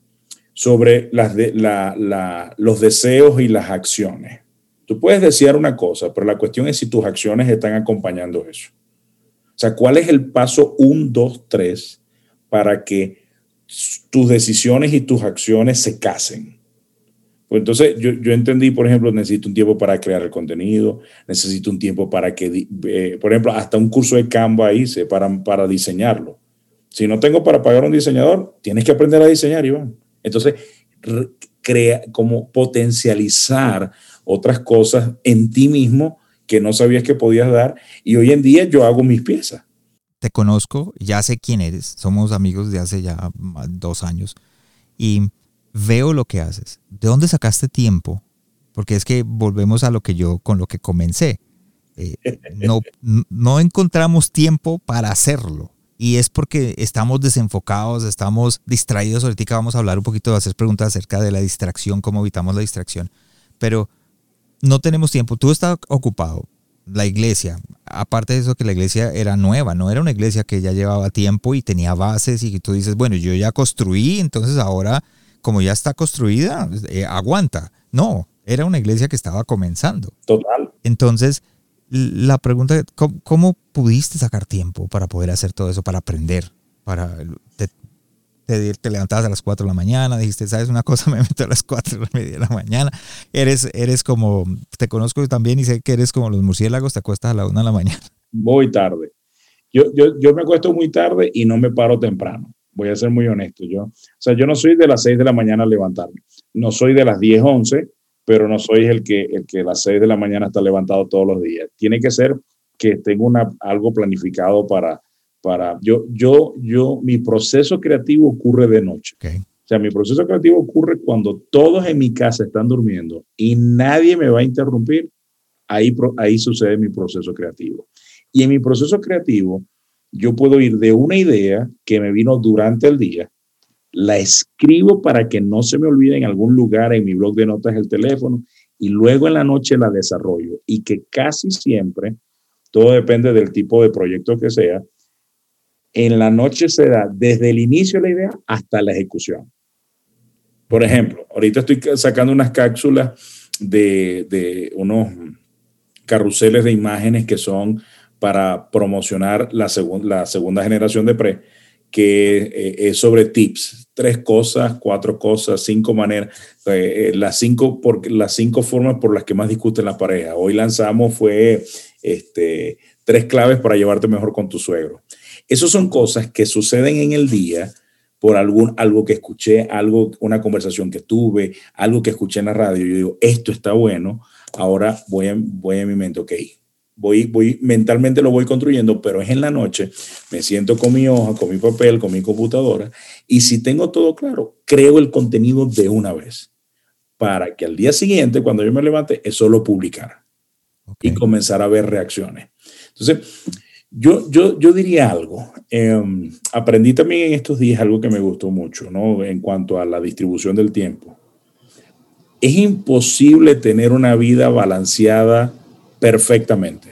sobre las de, la, la, los deseos y las acciones. Tú puedes desear una cosa, pero la cuestión es si tus acciones están acompañando eso. O sea, ¿cuál es el paso 1, 2, 3 para que tus decisiones y tus acciones se casen? Pues entonces yo, yo, entendí, por ejemplo, necesito un tiempo para crear el contenido, necesito un tiempo para que, eh, por ejemplo, hasta un curso de Canva hice para, para diseñarlo. Si no tengo para pagar un diseñador, tienes que aprender a diseñar, Iván. Entonces, crea, como potencializar otras cosas en ti mismo que no sabías que podías dar. Y hoy en día yo hago mis piezas.
Te conozco, ya sé quién eres. Somos amigos de hace ya dos años. Y veo lo que haces. ¿De dónde sacaste tiempo? Porque es que volvemos a lo que yo, con lo que comencé. Eh, <laughs> no, no encontramos tiempo para hacerlo. y es porque estamos desenfocados, estamos distraídos. Ahorita vamos a hablar un poquito, de hacer preguntas acerca de la distracción, cómo evitamos la distracción. Pero no tenemos tiempo. Tú estás ocupado. La iglesia, aparte de eso que la iglesia era nueva, no era una iglesia que ya llevaba tiempo y tenía bases y tú dices, bueno, yo ya construí, entonces ahora como ya está construida, eh, aguanta. No, era una iglesia que estaba comenzando.
Total.
Entonces, la pregunta, ¿cómo, ¿cómo, pudiste sacar tiempo para poder hacer todo eso, para aprender? Para, te, te, levantabas a las 4 de la mañana, dijiste, ¿sabes una cosa? <laughs> Me meto a las 4 de la mañana. Eres, eres como, te conozco también y sé que eres como los murciélagos, te acuestas a la 1 de la mañana.
Muy tarde. Yo, yo, yo me acuesto muy tarde y no me paro temprano. Voy a ser muy honesto. Yo, o sea, yo no soy de las 6 de la mañana a levantarme. No soy de las 10, 11 pero no soy el que, el que a las 6 de la mañana está levantado todos los días. Tiene que ser que tengo una, algo planificado para, para yo, yo, yo, mi proceso creativo ocurre de noche. O sea, mi proceso creativo ocurre cuando todos en mi casa están durmiendo y nadie me va a interrumpir. Ahí, ahí sucede mi proceso creativo. Y en mi proceso creativo, yo puedo ir de una idea que me vino durante el día la escribo para que no se me olvide en algún lugar en mi blog de notas el teléfono y luego en la noche la desarrollo y que casi siempre, todo depende del tipo de proyecto que sea, en la noche se da desde el inicio de la idea hasta la ejecución. Por ejemplo, ahorita estoy sacando unas cápsulas de, de unos carruseles de imágenes que son para promocionar la, segunda generación de PRE que eh, es sobre tips, tres cosas, cuatro cosas, cinco maneras, eh, eh, las, cinco por, las cinco formas por las que más discuten la pareja. Hoy lanzamos fue este, tres claves para llevarte mejor con tu suegro. Esas son cosas que suceden en el día por algún, algo que escuché, algo, una conversación que tuve, algo que escuché en la radio. Yo digo, esto está bueno, ahora voy a, voy a mi mente, ok, voy, voy, mentalmente lo voy construyendo, pero es en la noche, me siento con mi hoja, con mi papel, con mi computadora, y si tengo todo claro, creo el contenido de una vez, para que al día siguiente, cuando yo me levante, es solo publicar y comenzar a ver reacciones. Entonces, yo, yo, yo diría algo. Em, aprendí también en estos días algo que me gustó mucho, ¿no? En cuanto a la distribución del tiempo. Es imposible tener una vida balanceada perfectamente.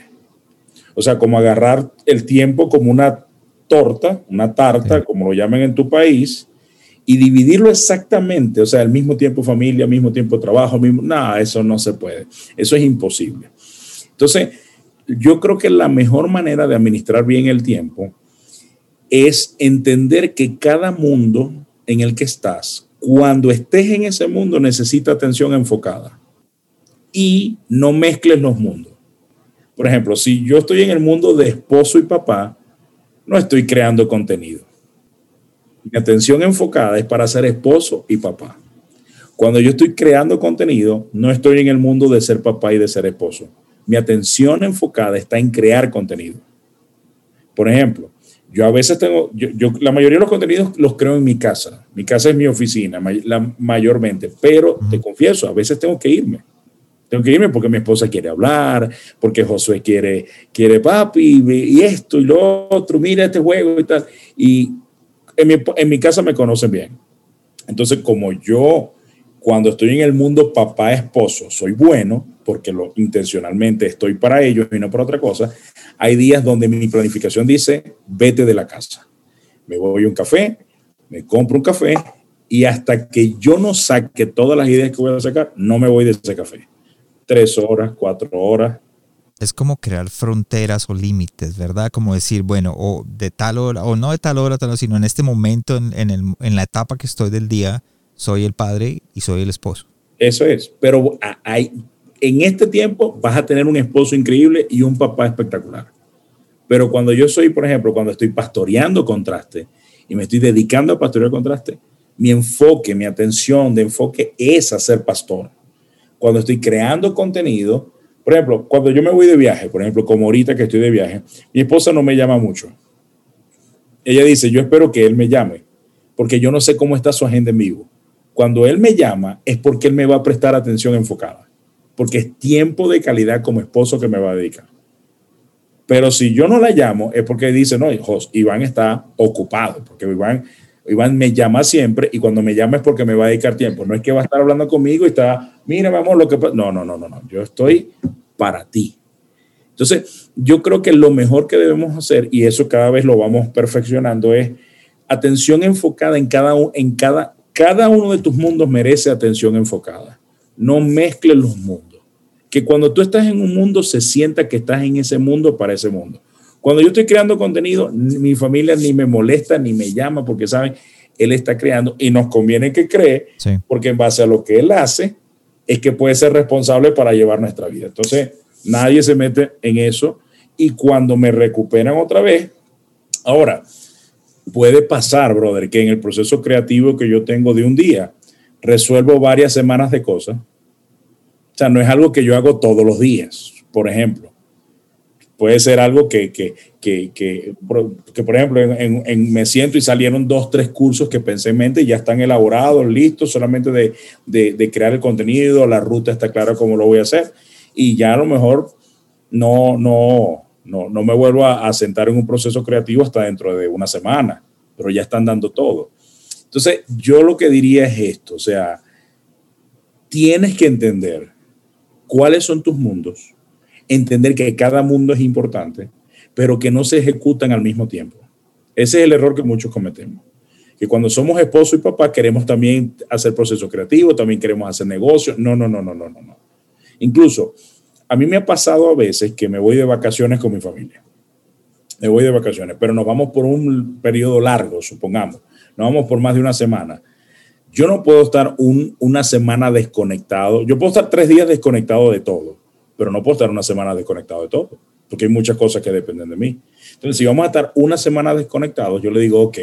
O sea, como agarrar el tiempo como una torta, una tarta, como lo llaman en tu país, y dividirlo exactamente, o sea, al mismo tiempo familia, al mismo tiempo trabajo, mismo, nada, eso no se puede, eso es imposible. Entonces, yo creo que la mejor manera de administrar bien el tiempo es entender que cada mundo en el que estás, cuando estés en ese mundo, necesita atención enfocada y no mezcles los mundos. Por ejemplo, si yo estoy en el mundo de esposo y papá, no estoy creando contenido. Mi atención enfocada es para ser esposo y papá. Cuando yo estoy creando contenido, no estoy en el mundo de ser papá y de ser esposo. Mi atención enfocada está en crear contenido. Por ejemplo, yo a veces tengo, yo, la mayoría de los contenidos los creo en mi casa. Mi casa es mi oficina, la, mayormente, pero te confieso, a veces tengo que irme tengo que irme porque mi esposa quiere hablar, porque Josué quiere, quiere papi, y esto y lo otro, mira este juego y tal. Y en mi, en mi casa me conocen bien. Entonces, como yo, cuando estoy en el mundo papá-esposo, soy bueno, porque lo, intencionalmente estoy para ellos y no para otra cosa, hay días donde mi planificación dice, vete de la casa. Me voy a un café, me compro un café y hasta que yo no saque todas las ideas que voy a sacar, no me voy de ese café tres horas, cuatro horas.
Es como crear fronteras o límites, ¿verdad? Como decir, bueno, o de tal hora, o no de tal hora, tal hora, sino en este momento, en, el, en la etapa que estoy del día, soy el padre y soy el esposo.
Eso es, pero hay, en este tiempo vas a tener un esposo increíble y un papá espectacular. Pero cuando yo soy, por ejemplo, cuando estoy pastoreando contraste y me estoy dedicando a pastorear contraste, mi enfoque, mi atención de enfoque es a ser pastor cuando estoy creando contenido, por ejemplo, cuando yo me voy de viaje, por ejemplo, como ahorita que estoy de viaje, mi esposa no me llama mucho. Ella dice, yo espero que él me llame, porque yo no sé cómo está su agenda en vivo. Cuando él me llama es porque él me va a prestar atención enfocada, porque es tiempo de calidad como esposo que me va a dedicar. Pero si yo no la llamo es porque dice, no, Iván está ocupado, porque Iván, Iván me llama siempre y cuando me llama es porque me va a dedicar tiempo. No es que va a estar hablando conmigo y está, mira, vamos, lo que pasa. No, no, no, no, no. Yo estoy para ti. Entonces, yo creo que lo mejor que debemos hacer, y eso cada vez lo vamos perfeccionando, es atención enfocada en cada, en cada, cada uno de tus mundos merece atención enfocada. No mezcles los mundos que cuando tú estás en un mundo se sienta que estás en ese mundo para ese mundo. Cuando yo estoy creando contenido, mi familia ni me molesta ni me llama porque saben, él está creando y nos conviene que cree, porque en base a lo que él hace, es que puede ser responsable para llevar nuestra vida. Entonces, nadie se mete en eso y cuando me recuperan otra vez, ahora, puede pasar, brother, que en el proceso creativo que yo tengo de un día, resuelvo varias semanas de cosas o sea, no es algo que yo hago todos los días, por ejemplo. Puede ser algo que, que, que, que, por ejemplo, en, me siento y salieron dos, tres cursos que pensé en mente y ya están elaborados, listos, solamente de, de, de crear el contenido, la ruta está clara cómo lo voy a hacer. Y ya a lo mejor no, no, no, no me vuelvo a, a sentar en un proceso creativo hasta dentro de una semana, pero ya están dando todo. Entonces, yo lo que diría es esto, o sea, tienes que entender cuáles son tus mundos, entender que cada mundo es importante, pero que no se ejecutan al mismo tiempo. Ese es el error que muchos cometemos. Que cuando somos esposo y papá queremos también hacer proceso creativo, también queremos hacer negocios. No, no, no, no, no, no, no. Incluso a mí me ha pasado a veces que me voy de vacaciones con mi familia. Me voy de vacaciones, pero nos vamos por un periodo largo, supongamos. Nos vamos por más de una semana yo no puedo estar una semana desconectado. Yo puedo estar tres días desconectado de todo, pero no puedo estar una semana desconectado de todo, porque hay muchas cosas que dependen de mí. Entonces, si vamos a estar una semana desconectados, yo le digo, ok,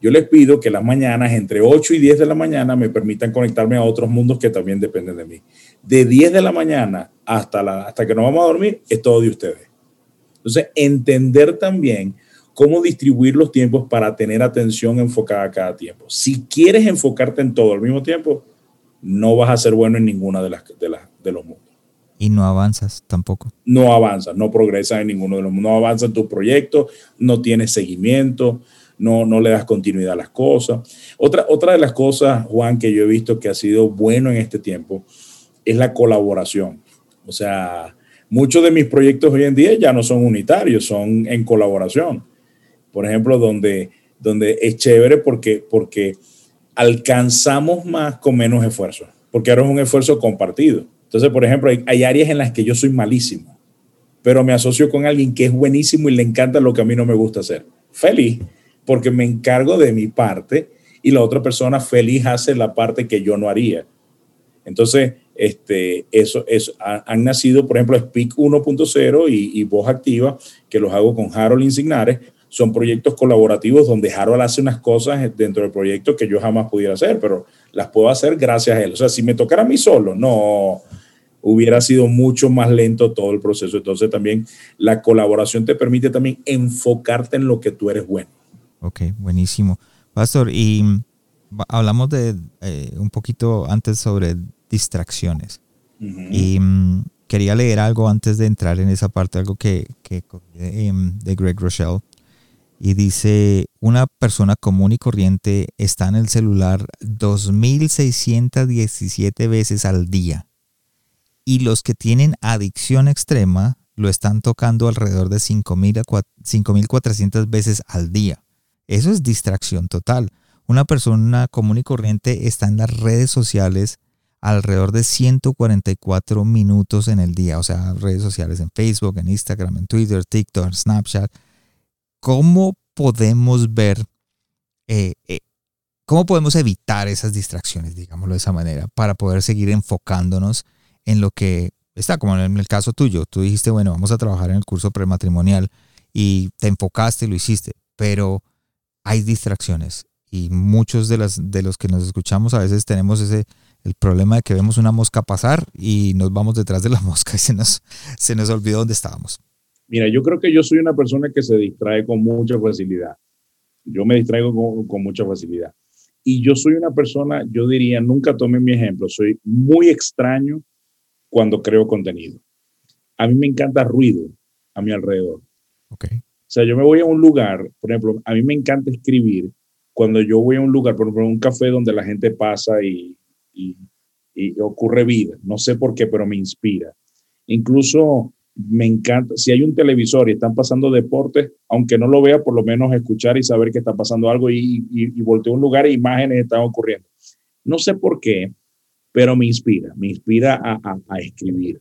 yo les pido que las mañanas entre 8 y 10 de la mañana me permitan conectarme a otros mundos que también dependen de mí. De 10 de la mañana hasta, la, hasta que nos vamos a dormir es todo de ustedes. Entonces, entender también cómo distribuir los tiempos para tener atención enfocada cada tiempo. Si quieres enfocarte en todo al mismo tiempo, no vas a ser bueno en ninguna de, las, de, las, de los mundos.
Y no avanzas tampoco.
No avanzas, no progresas en ninguno de los. No avanzas en tu proyecto, no tienes seguimiento, no, no le das continuidad a las cosas. Otra, otra de las cosas, Juan, que yo he visto que ha sido bueno en este tiempo es la colaboración. O sea, muchos de mis proyectos hoy en día ya no son unitarios, son en colaboración por ejemplo, donde, donde es chévere porque, porque alcanzamos más con menos esfuerzo, porque ahora es un esfuerzo compartido. Entonces, por ejemplo, hay, áreas en las que yo soy malísimo, pero me asocio con alguien que es buenísimo y le encanta lo que a mí no me gusta hacer. Feliz, porque me encargo de mi parte y la otra persona feliz hace la parte que yo no haría. Entonces, este, eso, eso han nacido, por ejemplo, Speak 1.0 y, y Voz Activa, que los hago con Harold Insignares, son proyectos colaborativos donde Harold hace unas cosas dentro del proyecto que yo jamás pudiera hacer, pero las puedo hacer gracias a él. O sea, si me tocara a mí solo, no hubiera sido mucho más lento todo el proceso. Entonces también la colaboración te permite también enfocarte en lo que tú eres bueno.
Ok, buenísimo. Pastor, y hablamos de eh, un poquito antes sobre distracciones. Y mm, quería leer algo antes de entrar en esa parte, algo que, que em, de Greg Rochelle y dice, una persona común y corriente está en el celular 2.617 veces al día y los que tienen adicción extrema lo están tocando alrededor de 5.400 veces al día. Eso es distracción total. Una persona común y corriente está en las redes sociales alrededor de 144 minutos en el día, o sea, redes sociales en Facebook, en Instagram, en Twitter, TikTok, Snapchat ¿cómo podemos ver, eh, eh, cómo podemos evitar esas distracciones, digámoslo de esa manera, para poder seguir enfocándonos en lo que está, como en el caso tuyo, tú dijiste, bueno, vamos a trabajar en el curso prematrimonial y te enfocaste y lo hiciste, pero hay distracciones y muchos de, las, de los que nos escuchamos a veces tenemos ese, el problema de que vemos una mosca pasar y nos vamos detrás de la <laughs> mosca y se nos, se nos olvidó dónde estábamos.
Mira, yo creo que yo soy una persona que se distrae con mucha facilidad. Yo me distraigo con, mucha facilidad. Y yo soy una persona, yo diría, nunca tome mi ejemplo, soy muy extraño cuando creo contenido. A mí me encanta ruido a mi alrededor.
Okay.
O sea, yo me voy a un lugar, por ejemplo, a mí me encanta escribir cuando yo voy a un lugar, por ejemplo, un café donde la gente pasa y, y, y ocurre vida. No sé por qué, pero me inspira. Incluso me encanta, si hay un televisor y están pasando deportes, aunque no lo vea, por lo menos escuchar y saber que está pasando algo y, y, y volteo a un lugar e imágenes están ocurriendo. No sé por qué, pero me inspira, me inspira a, escribir.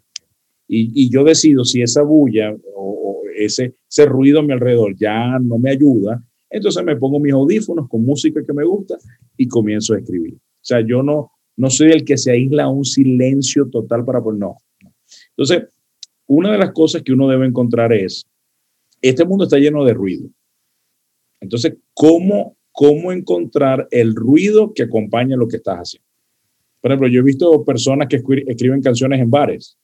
Y, yo decido si esa bulla o, ese, ruido a mi alrededor ya no me ayuda, entonces me pongo mis audífonos con música que me gusta y comienzo a escribir. O sea, yo no, soy el que se aísla a un silencio total para poner, no. Entonces, una de las cosas que uno debe encontrar es, este mundo está lleno de ruido. Entonces, ¿cómo, cómo encontrar el ruido que acompaña lo que estás haciendo? Por ejemplo, yo he visto personas que escriben canciones en bares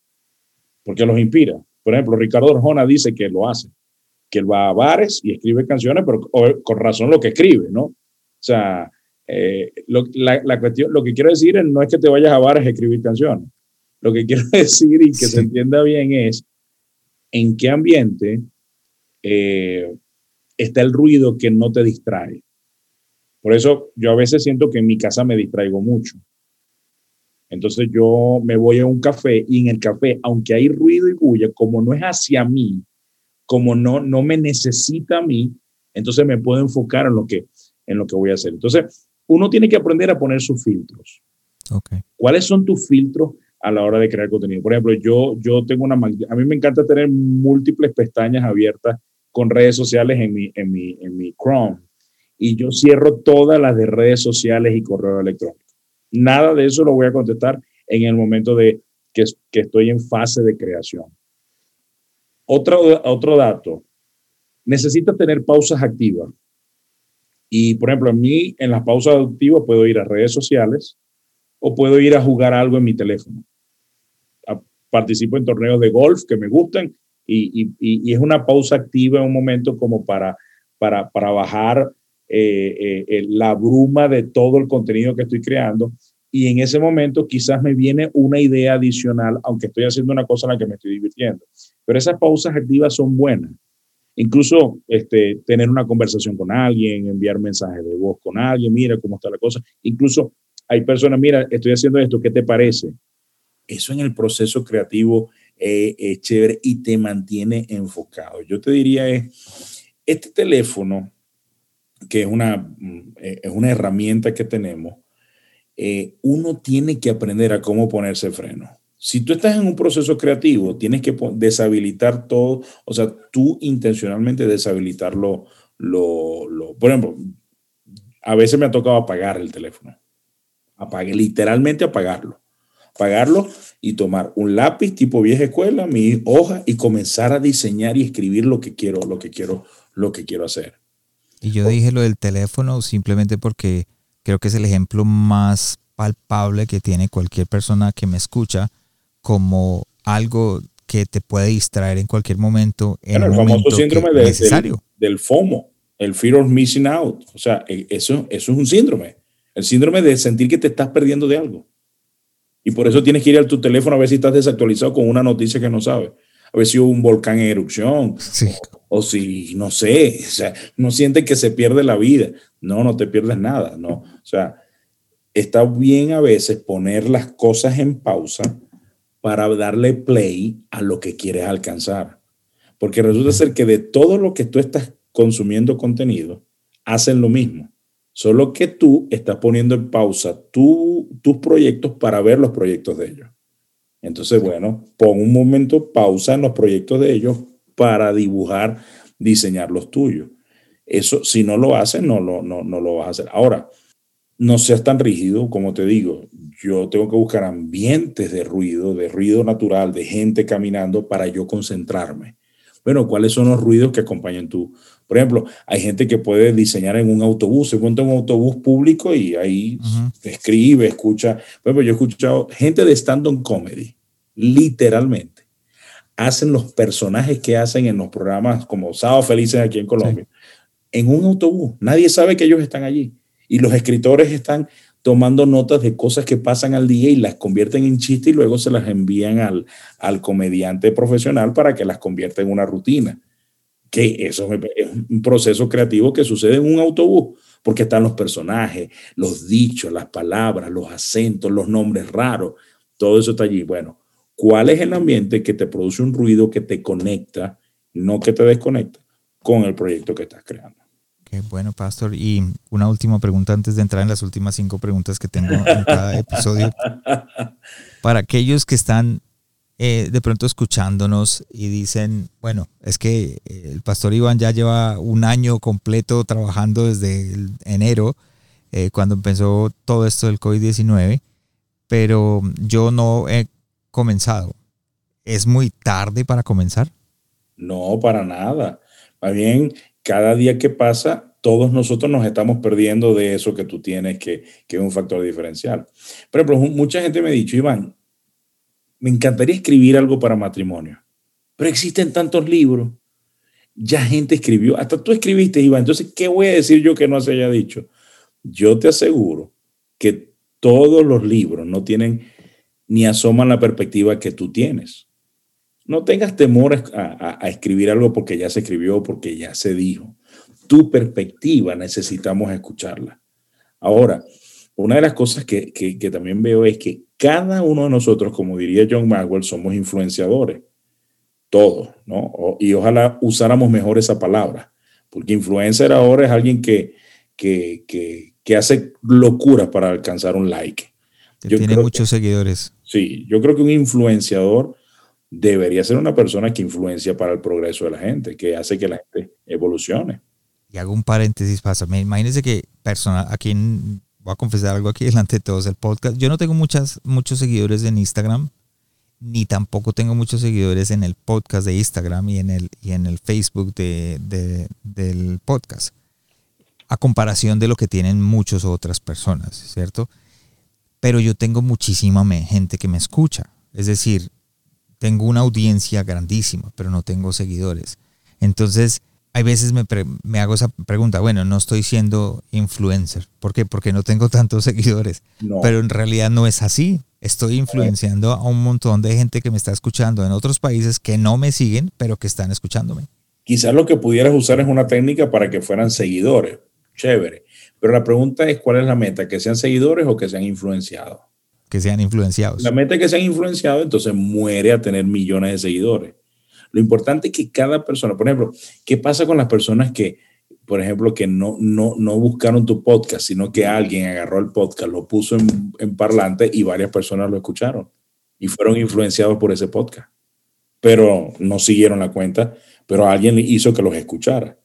porque los inspira. Por ejemplo, Ricardo Arjona dice que lo hace, que él va a bares y escribe canciones, pero con razón lo que escribe, ¿no? O sea, eh, lo, la, la, cuestión, lo que quiero decir es, no es que te vayas a bares a escribir canciones. Lo que quiero <laughs> decir y que sí. se entienda bien es en qué ambiente eh, está el ruido que no te distrae. Por eso yo a veces siento que en mi casa me distraigo mucho. Entonces yo me voy a un café y en el café, aunque hay ruido y bulla, como no es hacia mí, como no, no me necesita a mí, entonces me puedo enfocar en lo, que, en lo que voy a hacer. Entonces, uno tiene que aprender a poner sus filtros.
Okay.
¿Cuáles son tus filtros a la hora de crear contenido? Por ejemplo, yo, yo tengo una... A mí me encanta tener múltiples pestañas abiertas con redes sociales en mi, en mi, en mi Chrome. Y yo cierro todas las de redes sociales y correo electrónico. Nada de eso lo voy a contestar en el momento de que, estoy en fase de creación. Otro, otro dato, necesita tener pausas activas. Y, por ejemplo, a mí en las pausas activas puedo ir a redes sociales o puedo ir a jugar algo en mi teléfono. Participo en torneos de golf que me gustan y es una pausa activa en un momento como para, para, para bajar eh, eh, la bruma de todo el contenido que estoy creando y en ese momento quizás me viene una idea adicional, aunque estoy haciendo una cosa en la que me estoy divirtiendo. Pero esas pausas activas son buenas. Incluso este, tener una conversación con alguien, enviar mensajes de voz con alguien, mira cómo está la cosa. Incluso hay personas, mira, estoy haciendo esto, ¿qué te parece? Eso en el proceso creativo eh, es chévere y te mantiene enfocado. Yo te diría es, este teléfono que es una, es una herramienta que tenemos, eh, uno tiene que aprender a cómo ponerse freno. Si tú estás en un proceso creativo, tienes que deshabilitar todo, o sea, tú intencionalmente deshabilitarlo. Lo, lo, por ejemplo, a veces me ha tocado apagar el teléfono, apague, literalmente apagarlo, apagarlo y tomar un lápiz tipo vieja escuela, mi hoja y comenzar a diseñar y escribir lo que quiero, lo que quiero, lo que quiero hacer.
Y yo dije lo del teléfono simplemente porque creo que es el ejemplo más palpable que tiene cualquier persona que me escucha como algo que te puede distraer en cualquier momento. En
bueno, el famoso síndrome de, necesario. Del, del, FOMO, el Fear of Missing Out. O sea, e, eso, eso es un síndrome. El síndrome de sentir que te estás perdiendo de algo. Y por eso tienes que ir a tu teléfono a ver si estás desactualizado con una noticia que no sabes. A ver si hubo un volcán en erupción.
Sí.
O, o, si, no sé, o sea, no sientes que se pierde la vida. No, no te pierdes nada, no. O sea, está bien a veces poner las cosas en pausa para darle play a lo que quieres alcanzar. Porque resulta ser que de todo lo que tú estás consumiendo contenido, hacen lo mismo. Solo que tú estás poniendo en pausa tu, tus proyectos para ver los proyectos de ellos. Entonces, bueno, pon un momento pausa en los proyectos de ellos para dibujar, diseñar los tuyos. Eso, si no lo haces, no lo, no, no lo vas a hacer. Ahora, no seas tan rígido, como te digo, yo tengo que buscar ambientes de ruido, de ruido natural, de gente caminando para yo concentrarme. Bueno, ¿cuáles son los ruidos que acompañan tú? Por ejemplo, hay gente que puede diseñar en un autobús, se monta en un autobús público y ahí uh -huh. escribe, escucha. Por ejemplo, yo he escuchado gente de stand-up comedy, literalmente. Hacen los personajes que hacen en los programas como Sábado Felices aquí en Colombia, sí. en un autobús. Nadie sabe que ellos están allí. Y los escritores están tomando notas de cosas que pasan al día y las convierten en chiste y luego se las envían al, al comediante profesional para que las convierta en una rutina. Que eso es un proceso creativo que sucede en un autobús, porque están los personajes, los dichos, las palabras, los acentos, los nombres raros, todo eso está allí. Bueno, ¿cuál es el ambiente que te produce un ruido que te conecta, no que te desconecta, con el proyecto que estás creando?
Qué bueno, Pastor. Y una última pregunta antes de entrar en las últimas cinco preguntas que tengo en cada episodio. <laughs> Para aquellos que están eh, de pronto escuchándonos y dicen, bueno, es que eh, el pastor Iván ya lleva un año completo trabajando desde enero, eh, cuando empezó todo esto del COVID-19, pero yo no he comenzado. ¿Es muy tarde para comenzar?
No, para nada. Más bien, cada día que pasa, todos nosotros nos estamos perdiendo de eso que tú tienes, que, que es un factor diferencial. Por ejemplo, mucha gente me ha dicho, Iván, me encantaría escribir algo para matrimonio, pero existen tantos libros. Ya gente escribió, hasta tú escribiste, Iván. Entonces, ¿qué voy a decir yo que no se haya dicho? Yo te aseguro que todos los libros no tienen ni asoman la perspectiva que tú tienes. No tengas temor a, a, escribir algo porque ya se escribió, porque ya se dijo. Tu perspectiva necesitamos escucharla. Ahora, una de las cosas que, que, también veo es que cada uno de nosotros, como diría John Maxwell, somos influenciadores. Todos, ¿no? y ojalá usáramos mejor esa palabra, porque influencer ahora es alguien que, que, que hace locuras para alcanzar un like.
tiene muchos seguidores.
Sí, yo creo que un influenciador debería ser una persona que influencia para el progreso de la gente, que hace que la gente evolucione.
Y hago un paréntesis, pasa. Imagínense que persona, aquí voy a confesar algo aquí <laughs> delante de todos el podcast. Yo no tengo muchos seguidores en Instagram, ni tampoco tengo muchos seguidores en el podcast de Instagram y en el, y en el Facebook de, del podcast, a comparación de lo que tienen muchas otras personas, ¿cierto? Pero yo tengo muchísima gente que me escucha. Es decir, tengo una audiencia grandísima, pero no tengo seguidores. Entonces, hay veces me, me, hago esa pregunta, bueno, no estoy siendo influencer. ¿Por qué? Porque no tengo tantos <laughs> seguidores. Pero en realidad no es así. Estoy influenciando a un montón de gente que me está escuchando en otros países que no me siguen, pero que están escuchándome.
Quizás lo que pudieras usar es una técnica para que fueran seguidores. Chévere. Pero la pregunta es, ¿cuál es la meta? ¿Que sean seguidores o que sean influenciados?
Que sean influenciados.
La meta es que sean influenciados, entonces muere a tener millones de seguidores. Lo importante es que cada persona, por ejemplo, ¿qué pasa con las personas que, por ejemplo, que no, no, no buscaron tu podcast, sino que alguien agarró el podcast, lo puso en, en parlante y varias personas lo escucharon y fueron influenciados por ese podcast? Pero no siguieron la cuenta, pero alguien hizo que los escuchara.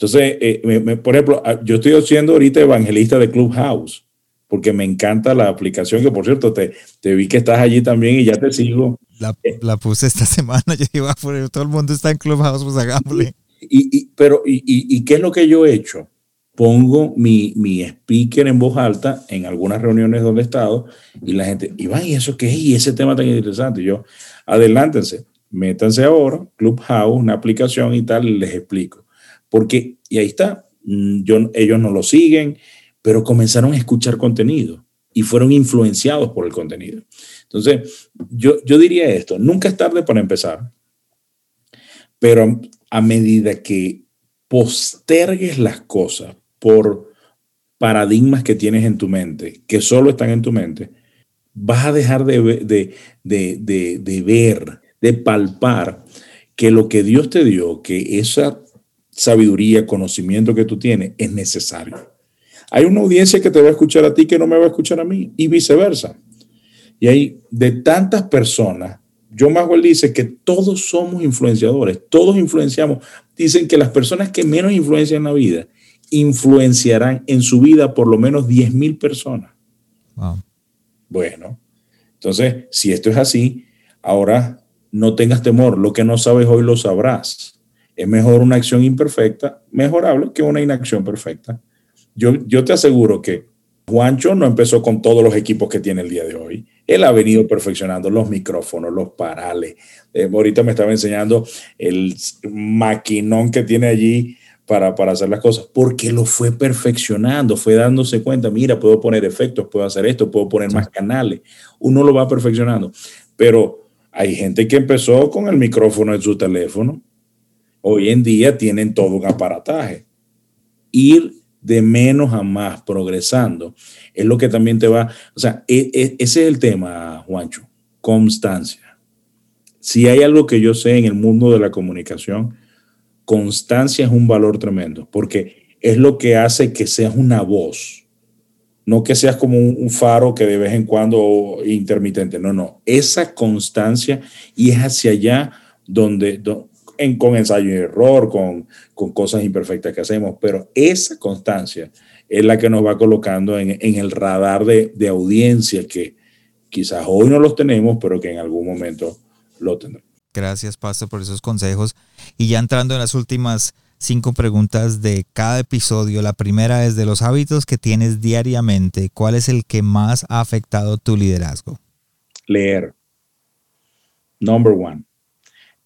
Entonces, eh, por ejemplo, ah, yo estoy haciendo ahorita evangelista de Clubhouse, porque me encanta la aplicación, que por cierto, te, te vi que estás allí también y ya te sigo.
La, la puse esta <laughs> semana, yo iba a todo el mundo está en Clubhouse, pues hagámosle.
Y, y, pero, y, y, qué es lo que yo he hecho? Pongo mi, mi speaker en voz alta en algunas reuniones donde he estado y la gente, Iván, ¿y eso qué es? Y ese tema tan interesante. Y yo, adelántense, métanse ahora, Clubhouse, una aplicación y tal, les explico. Porque, y ahí está, mm, yo, ellos no lo siguen, pero comenzaron a escuchar contenido y fueron influenciados por el contenido. Entonces, yo, yo diría esto, nunca es tarde para empezar, pero a medida que postergues las cosas por paradigmas que tienes en tu mente, que solo están en tu mente, vas a dejar de, de, de, de, ver, de palpar que lo que Dios te dio, que esa sabiduría, conocimiento que tú tienes es necesario. Hay una audiencia que te va a escuchar a ti que no me va a escuchar a mí y viceversa. Y hay de tantas personas, John Maxwell dice que todos somos influenciadores, todos influenciamos. Dicen que las personas que menos influencian en la vida influenciarán en su vida por lo menos 10 mil personas. Bueno, entonces, si esto es así, ahora no tengas temor, lo que no sabes hoy lo sabrás. Es mejor una acción imperfecta, mejorable, que una inacción perfecta. Yo, yo te aseguro que Juancho no empezó con todos los equipos que tiene el día de hoy. Él ha venido perfeccionando los micrófonos, los parales. Eh, ahorita me estaba enseñando el maquinón que tiene allí para, para, hacer las cosas, porque lo fue perfeccionando, fue dándose cuenta, mira, puedo poner efectos, puedo hacer esto, puedo poner más canales. Uno lo va perfeccionando. Pero hay gente que empezó con el micrófono en su teléfono Hoy en día tienen todo un aparataje. Ir de menos a más, progresando, es lo que también te va, o sea, e, e, ese es el tema, Juancho, constancia. Si hay algo que yo sé en el mundo de la comunicación, constancia es un valor tremendo, porque es lo que hace que seas una voz, no que seas como un, faro que de vez en cuando intermitente, no, no, esa constancia y es hacia allá donde, en, con ensayo y error, con, con cosas imperfectas que hacemos, pero esa constancia es la que nos va colocando en, en el radar de, de, audiencia que quizás hoy no los tenemos, pero que en algún momento lo tendremos.
Gracias, Pastor, por esos consejos. Y ya entrando en las últimas cinco preguntas de cada episodio. La primera es de los hábitos que tienes diariamente. ¿Cuál es el que más ha afectado tu liderazgo?
Leer. Number one.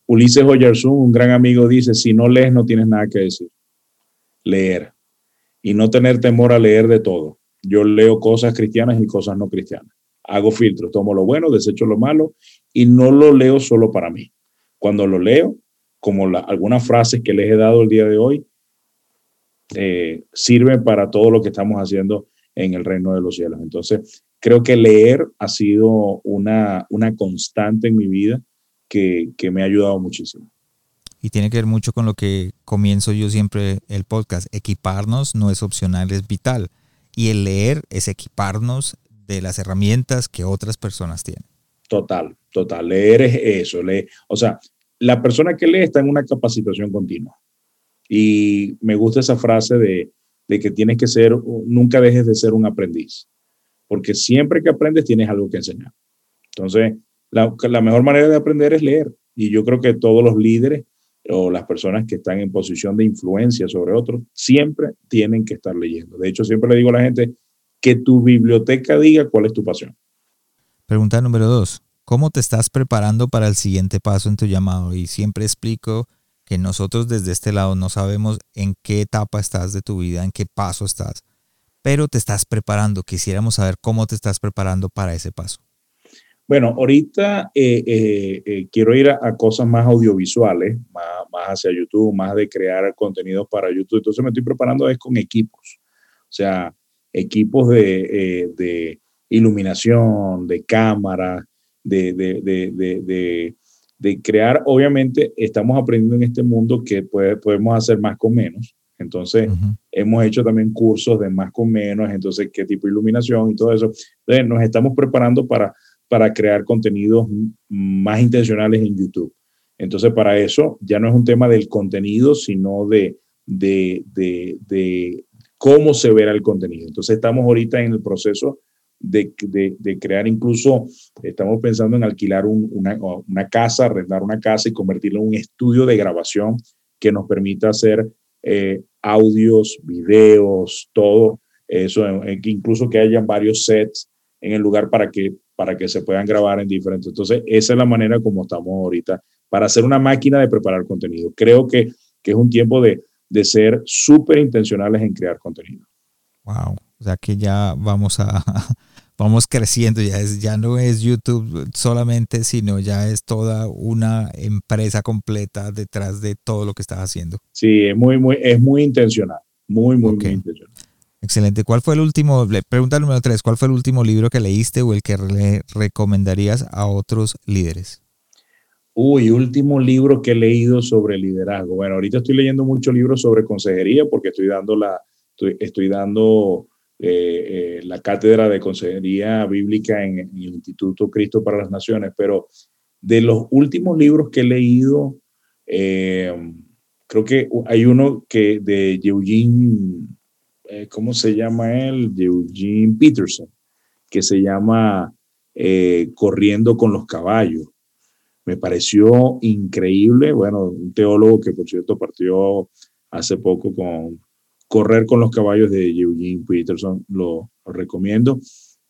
Ulises Oyarzún, un gran amigo, dice, si no lees no tienes nada que decir. Leer. Y no tener temor a leer de todo. Yo leo cosas cristianas y cosas no cristianas. Hago filtros, tomo lo bueno, desecho lo malo y no lo leo solo para mí. Cuando lo leo, como algunas frases que les he dado el día de hoy, eh, sirven para todo lo que estamos haciendo en el reino de los cielos. Entonces, creo que leer ha sido una, una constante en mi vida que, me ha ayudado muchísimo.
Y tiene que ver mucho con lo que comienzo yo siempre el podcast. Equiparnos no es opcional, es vital. Y el leer es equiparnos de las herramientas que otras personas tienen.
Total, total. Leer es eso. Leer. O sea, la persona que lee está en una capacitación continua. Y me gusta esa frase de, de que tienes que ser, nunca dejes de ser un aprendiz. Porque siempre que aprendes tienes algo que enseñar. Entonces, la, mejor manera de aprender es leer. Y yo creo que todos los líderes o las personas que están en posición de influencia sobre otros siempre tienen que estar leyendo. De hecho, siempre le digo a la gente que tu biblioteca diga cuál es tu pasión.
Pregunta número dos. ¿Cómo te estás preparando para el siguiente paso en tu llamado? Y siempre explico que nosotros desde este lado no sabemos en qué etapa estás de tu vida, en qué paso estás, pero te estás preparando. Quisiéramos saber cómo te estás preparando para ese paso.
Bueno, ahorita eh, eh, eh, quiero ir a, cosas más audiovisuales, más, hacia YouTube, más de crear contenidos para YouTube. Entonces me estoy preparando es con equipos, o sea, equipos de, iluminación, de cámara, de, de, crear. Obviamente estamos aprendiendo en este mundo que podemos hacer más con menos. Entonces, hemos hecho también cursos de más con menos, entonces, qué tipo de iluminación y todo eso. Entonces, nos estamos preparando para para crear contenidos más intencionales en YouTube. Entonces, para eso ya no es un tema del contenido, sino de, de, de, cómo se verá el contenido. Entonces, estamos ahorita en el proceso de, de crear incluso, estamos pensando en alquilar una, casa, arrendar una casa y convertirlo en un estudio de grabación que nos permita hacer eh, audios, videos, todo eso, incluso que hayan varios sets en el lugar para que para que se puedan grabar en diferentes. Entonces, esa es la manera como estamos ahorita para hacer una máquina de preparar contenido. Creo que, que es un tiempo de, de ser súper intencionales en crear contenido.
Wow, o sea que ya vamos a <laughs> vamos creciendo, ya es ya no es YouTube solamente, sino ya es toda una empresa completa detrás de todo lo que estás haciendo.
Sí, es muy muy es muy intencional, muy muy, muy intencional.
Excelente. ¿Cuál fue el último, pregunta número tres, cuál fue el último libro que leíste o el que le recomendarías a otros líderes?
Uy, último libro que he leído sobre liderazgo. Bueno, ahorita estoy leyendo muchos libros sobre consejería porque estoy dando la, estoy, dando eh, eh, la cátedra de consejería bíblica en, el Instituto Cristo para las Naciones, pero de los últimos libros que he leído, eh, creo que hay uno que de Eugene eh, ¿cómo se llama él? Eugene Peterson, que se llama eh, Corriendo con los caballos. Me pareció increíble, bueno, un teólogo que por cierto partió hace poco con Correr con los caballos de Eugene Peterson, lo, recomiendo.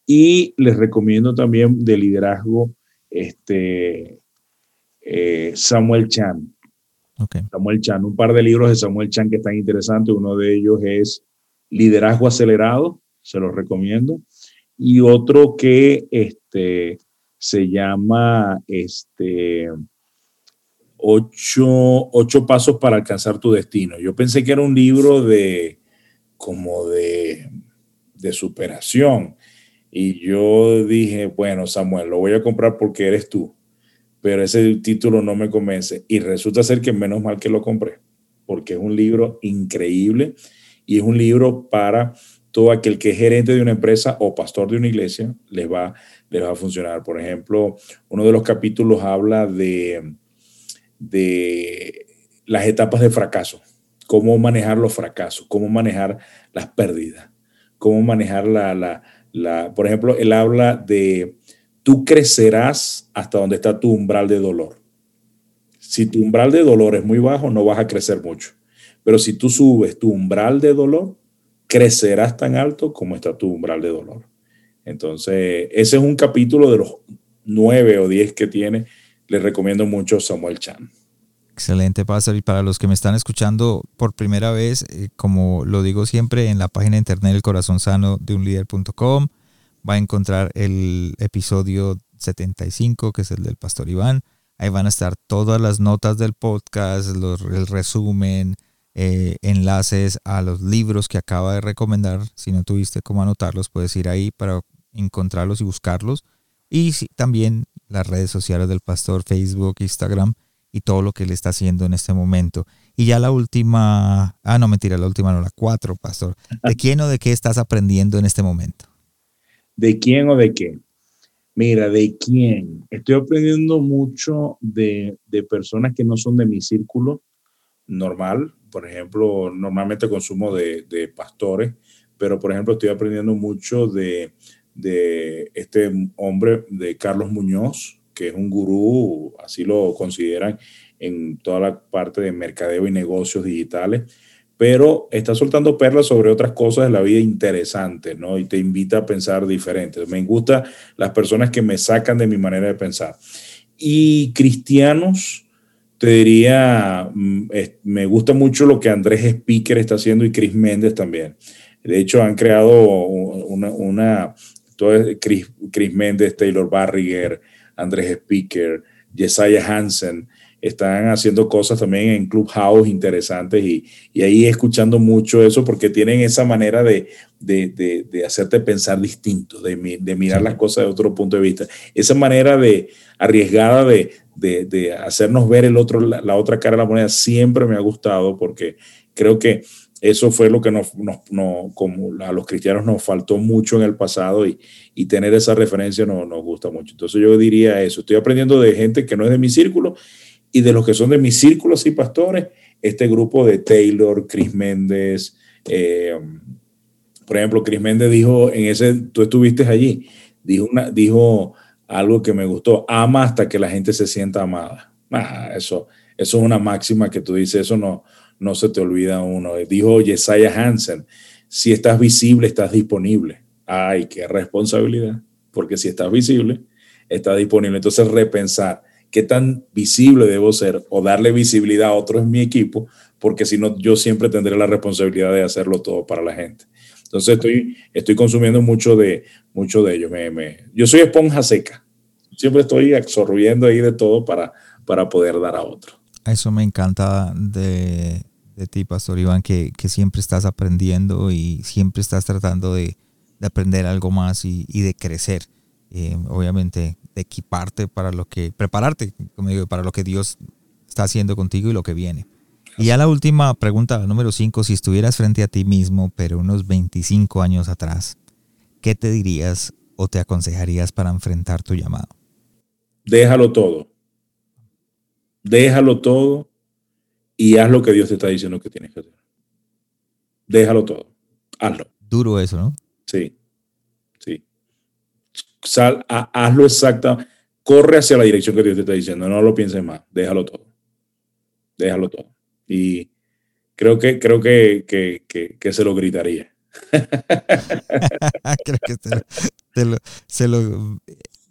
Y les recomiendo también de liderazgo este, eh, Samuel Chan. Samuel Chan, un par de libros de Samuel Chan que están interesantes. Uno de ellos es Liderazgo Acelerado, se lo recomiendo. Y otro que este, se llama este, ocho, pasos para alcanzar tu destino. Yo pensé que era un libro de como de, de superación. Y yo dije, bueno, Samuel, lo voy a comprar porque eres tú. Pero ese título no me convence. Y resulta ser que menos mal que lo compré, porque es un libro increíble y es un libro para todo aquel que es gerente de una empresa o pastor de una iglesia, les va, les va a funcionar. Por ejemplo, uno de los capítulos habla de de las etapas de fracaso, cómo manejar los fracasos, cómo manejar las pérdidas, cómo manejar la, la, por ejemplo, él habla de tú crecerás hasta donde está tu umbral de dolor. Si tu umbral de dolor es muy bajo, no vas a crecer mucho. Pero si tú subes tu umbral de dolor, crecerás tan alto como está tu umbral de dolor. Entonces, ese es un capítulo de los nueve o diez que tiene les recomiendo mucho Samuel Chan.
Excelente, Pastor. Y para los que me están escuchando por primera vez, eh, como lo digo siempre, en la página de internet el corazón sano de un líder.com va a encontrar el episodio 75, que es el del Pastor Iván. Ahí van a estar todas las notas del podcast, el resumen, eh, enlaces a los libros que acaba de recomendar. Si no tuviste cómo anotarlos, puedes ir ahí para encontrarlos y buscarlos. Y también las redes sociales del pastor, Facebook, Instagram y todo lo que él está haciendo en este momento. Y ya la última, ah, no, mentira, la última no, la cuatro, pastor. ¿De quién o de qué estás aprendiendo en este momento?
¿De quién o de qué? Mira, ¿de quién? Estoy aprendiendo mucho de, de personas que no son de mi círculo normal. Por ejemplo, normalmente consumo de, de pastores, pero por ejemplo estoy aprendiendo mucho de, de este hombre, de Carlos Muñoz, que es un gurú, así lo consideran en toda la parte de mercadeo y negocios digitales, pero está soltando perlas sobre otras cosas de la vida interesantes, ¿no? Y te invita a pensar diferente. Me gustan las personas que me sacan de mi manera de pensar. Y cristianos, te diría, mm, me gusta mucho lo que Andrés Speaker está haciendo y Chris Méndez también. De hecho, han creado una, una Chris, Chris Méndez, Taylor Barriger, Andrés Speaker, Jesiah Hansen, están haciendo cosas también en Clubhouse interesantes y, y ahí escuchando mucho eso porque tienen esa manera de, de, de, hacerte pensar distinto, de, de mirar las cosas de otro punto de vista. Esa manera de arriesgada de, hacernos ver el otro, la, otra cara de la moneda siempre me ha gustado porque creo que eso fue lo que nos, como a los cristianos nos faltó mucho en el pasado y, y tener esa referencia nos, nos gusta mucho. Entonces yo diría eso, estoy aprendiendo de gente que no es de mi círculo y de los que son de mi círculo, sí, pastores, este grupo de Taylor, Chris Méndez, eh, por ejemplo, Chris Méndez dijo en ese, tú estuviste allí, dijo, una, dijo algo que me gustó, ama hasta que la gente se sienta amada. Ah, eso, eso es una máxima que tú dices, eso no, no se te olvida uno. Dijo Jesiah Hansen, si estás visible, estás disponible. Ay, qué responsabilidad, porque si estás visible, está disponible. Entonces, repensar qué tan visible debo ser o darle visibilidad a otros en mi equipo, porque si no, yo siempre tendré la responsabilidad de hacerlo todo para la gente. Entonces, estoy, estoy consumiendo mucho de, mucho de ello. Me, yo soy esponja seca. Siempre estoy absorbiendo ahí de todo para, para poder dar a otro.
Eso me encanta de, de ti, Pastor Iván, que, que, siempre estás aprendiendo y siempre estás tratando de, de aprender algo más y, y de crecer. Eh, obviamente, de equiparte para lo que, prepararte, como digo, para lo que Dios está haciendo contigo y lo que viene. Y ya la última pregunta, la número 5, si estuvieras frente a ti mismo, pero unos 25 años atrás, ¿qué te dirías o te aconsejarías para enfrentar tu llamado?
Déjalo todo. Déjalo todo y haz lo que Dios te está diciendo que tienes que hacer. Déjalo todo. Hazlo.
Duro eso, ¿no?
Sí. Sí. Sal, hazlo exacta. Corre hacia la dirección que Dios te está diciendo. No lo pienses más. Déjalo todo. Déjalo todo. Y creo que, creo que, que, que, se lo gritaría. <laughs>
creo que se lo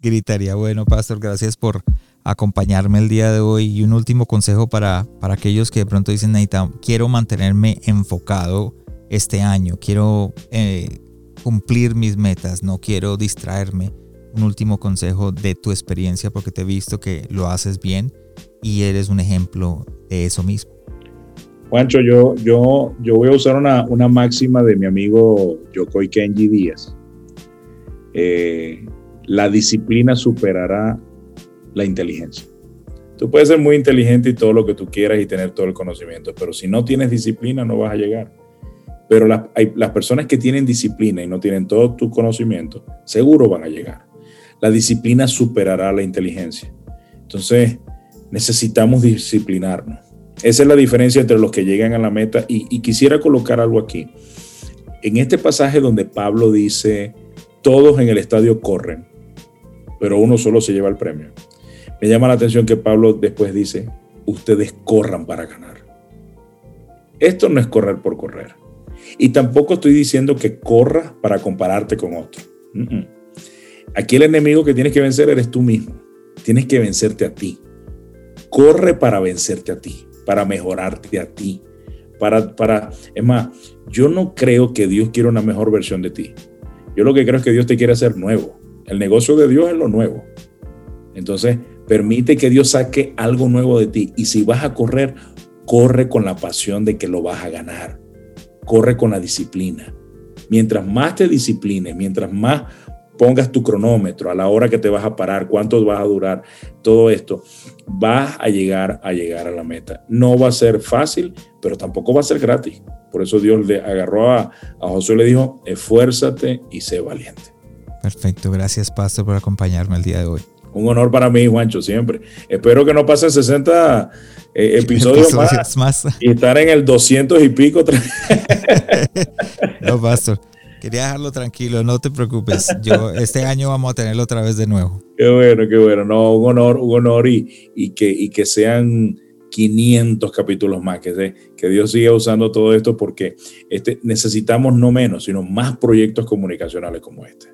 gritaría. Bueno, Pastor, gracias por acompañarme el día de hoy. Y un último consejo para, para aquellos que de pronto dicen, Neita, quiero mantenerme enfocado este año, quiero eh, cumplir mis metas, no quiero distraerme. un último consejo de tu experiencia porque te he visto que lo haces bien y eres un ejemplo de eso mismo.
Juancho, yo, yo, yo voy a usar una, una máxima de mi amigo Yokoi Kenji Díaz. Eh, la disciplina superará la inteligencia. Tú puedes ser muy inteligente y todo lo que tú quieras y tener todo el conocimiento, pero si no tienes disciplina no vas a llegar. Pero las, las personas que tienen disciplina y no tienen todo tu conocimiento, seguro van a llegar. La disciplina superará la inteligencia. Entonces, necesitamos disciplinarnos. Esa es la diferencia entre los que llegan a la meta. Y, quisiera colocar algo aquí. En este pasaje donde Pablo dice, todos en el estadio corren, pero uno solo se lleva el premio. Me llama la atención que Pablo después dice, ustedes corran para ganar. Esto no es correr por correr. Y tampoco estoy diciendo que corras para compararte con otro. Aquí el enemigo que tienes que vencer eres tú mismo. Tienes que vencerte a ti. Corre para vencerte a ti, para mejorarte a ti. Para, para, es más, yo no creo que Dios quiera una mejor versión de ti. Yo lo que creo es que Dios te quiere hacer nuevo. El negocio de Dios es lo nuevo. Entonces, permite que Dios saque algo nuevo de ti. Y si vas a correr, corre con la pasión de que lo vas a ganar. Corre con la disciplina. Mientras más te disciplines, mientras más pongas tu cronómetro a la hora que te vas a parar, cuánto vas a durar, todo esto, vas a llegar a llegar a la meta. No va a ser fácil, pero tampoco va a ser gratis. Por eso Dios le agarró a, a Josué y le dijo, esfuérzate y sé valiente.
Perfecto, gracias Pastor por acompañarme el día de hoy.
Un honor para mí, Juancho, siempre. Espero que no pasen 60 eh, <laughs> episodios, episodios más, más, y estar en el 200 y pico. <laughs>
no, Pastor. Quería dejarlo tranquilo, no te preocupes. Yo este año vamos a tenerlo otra vez de nuevo.
Qué bueno, qué bueno. No, un honor, un honor y, y que, y que sean 500 capítulos más, que, que Dios siga usando todo esto porque este, necesitamos no menos, sino más proyectos comunicacionales como este.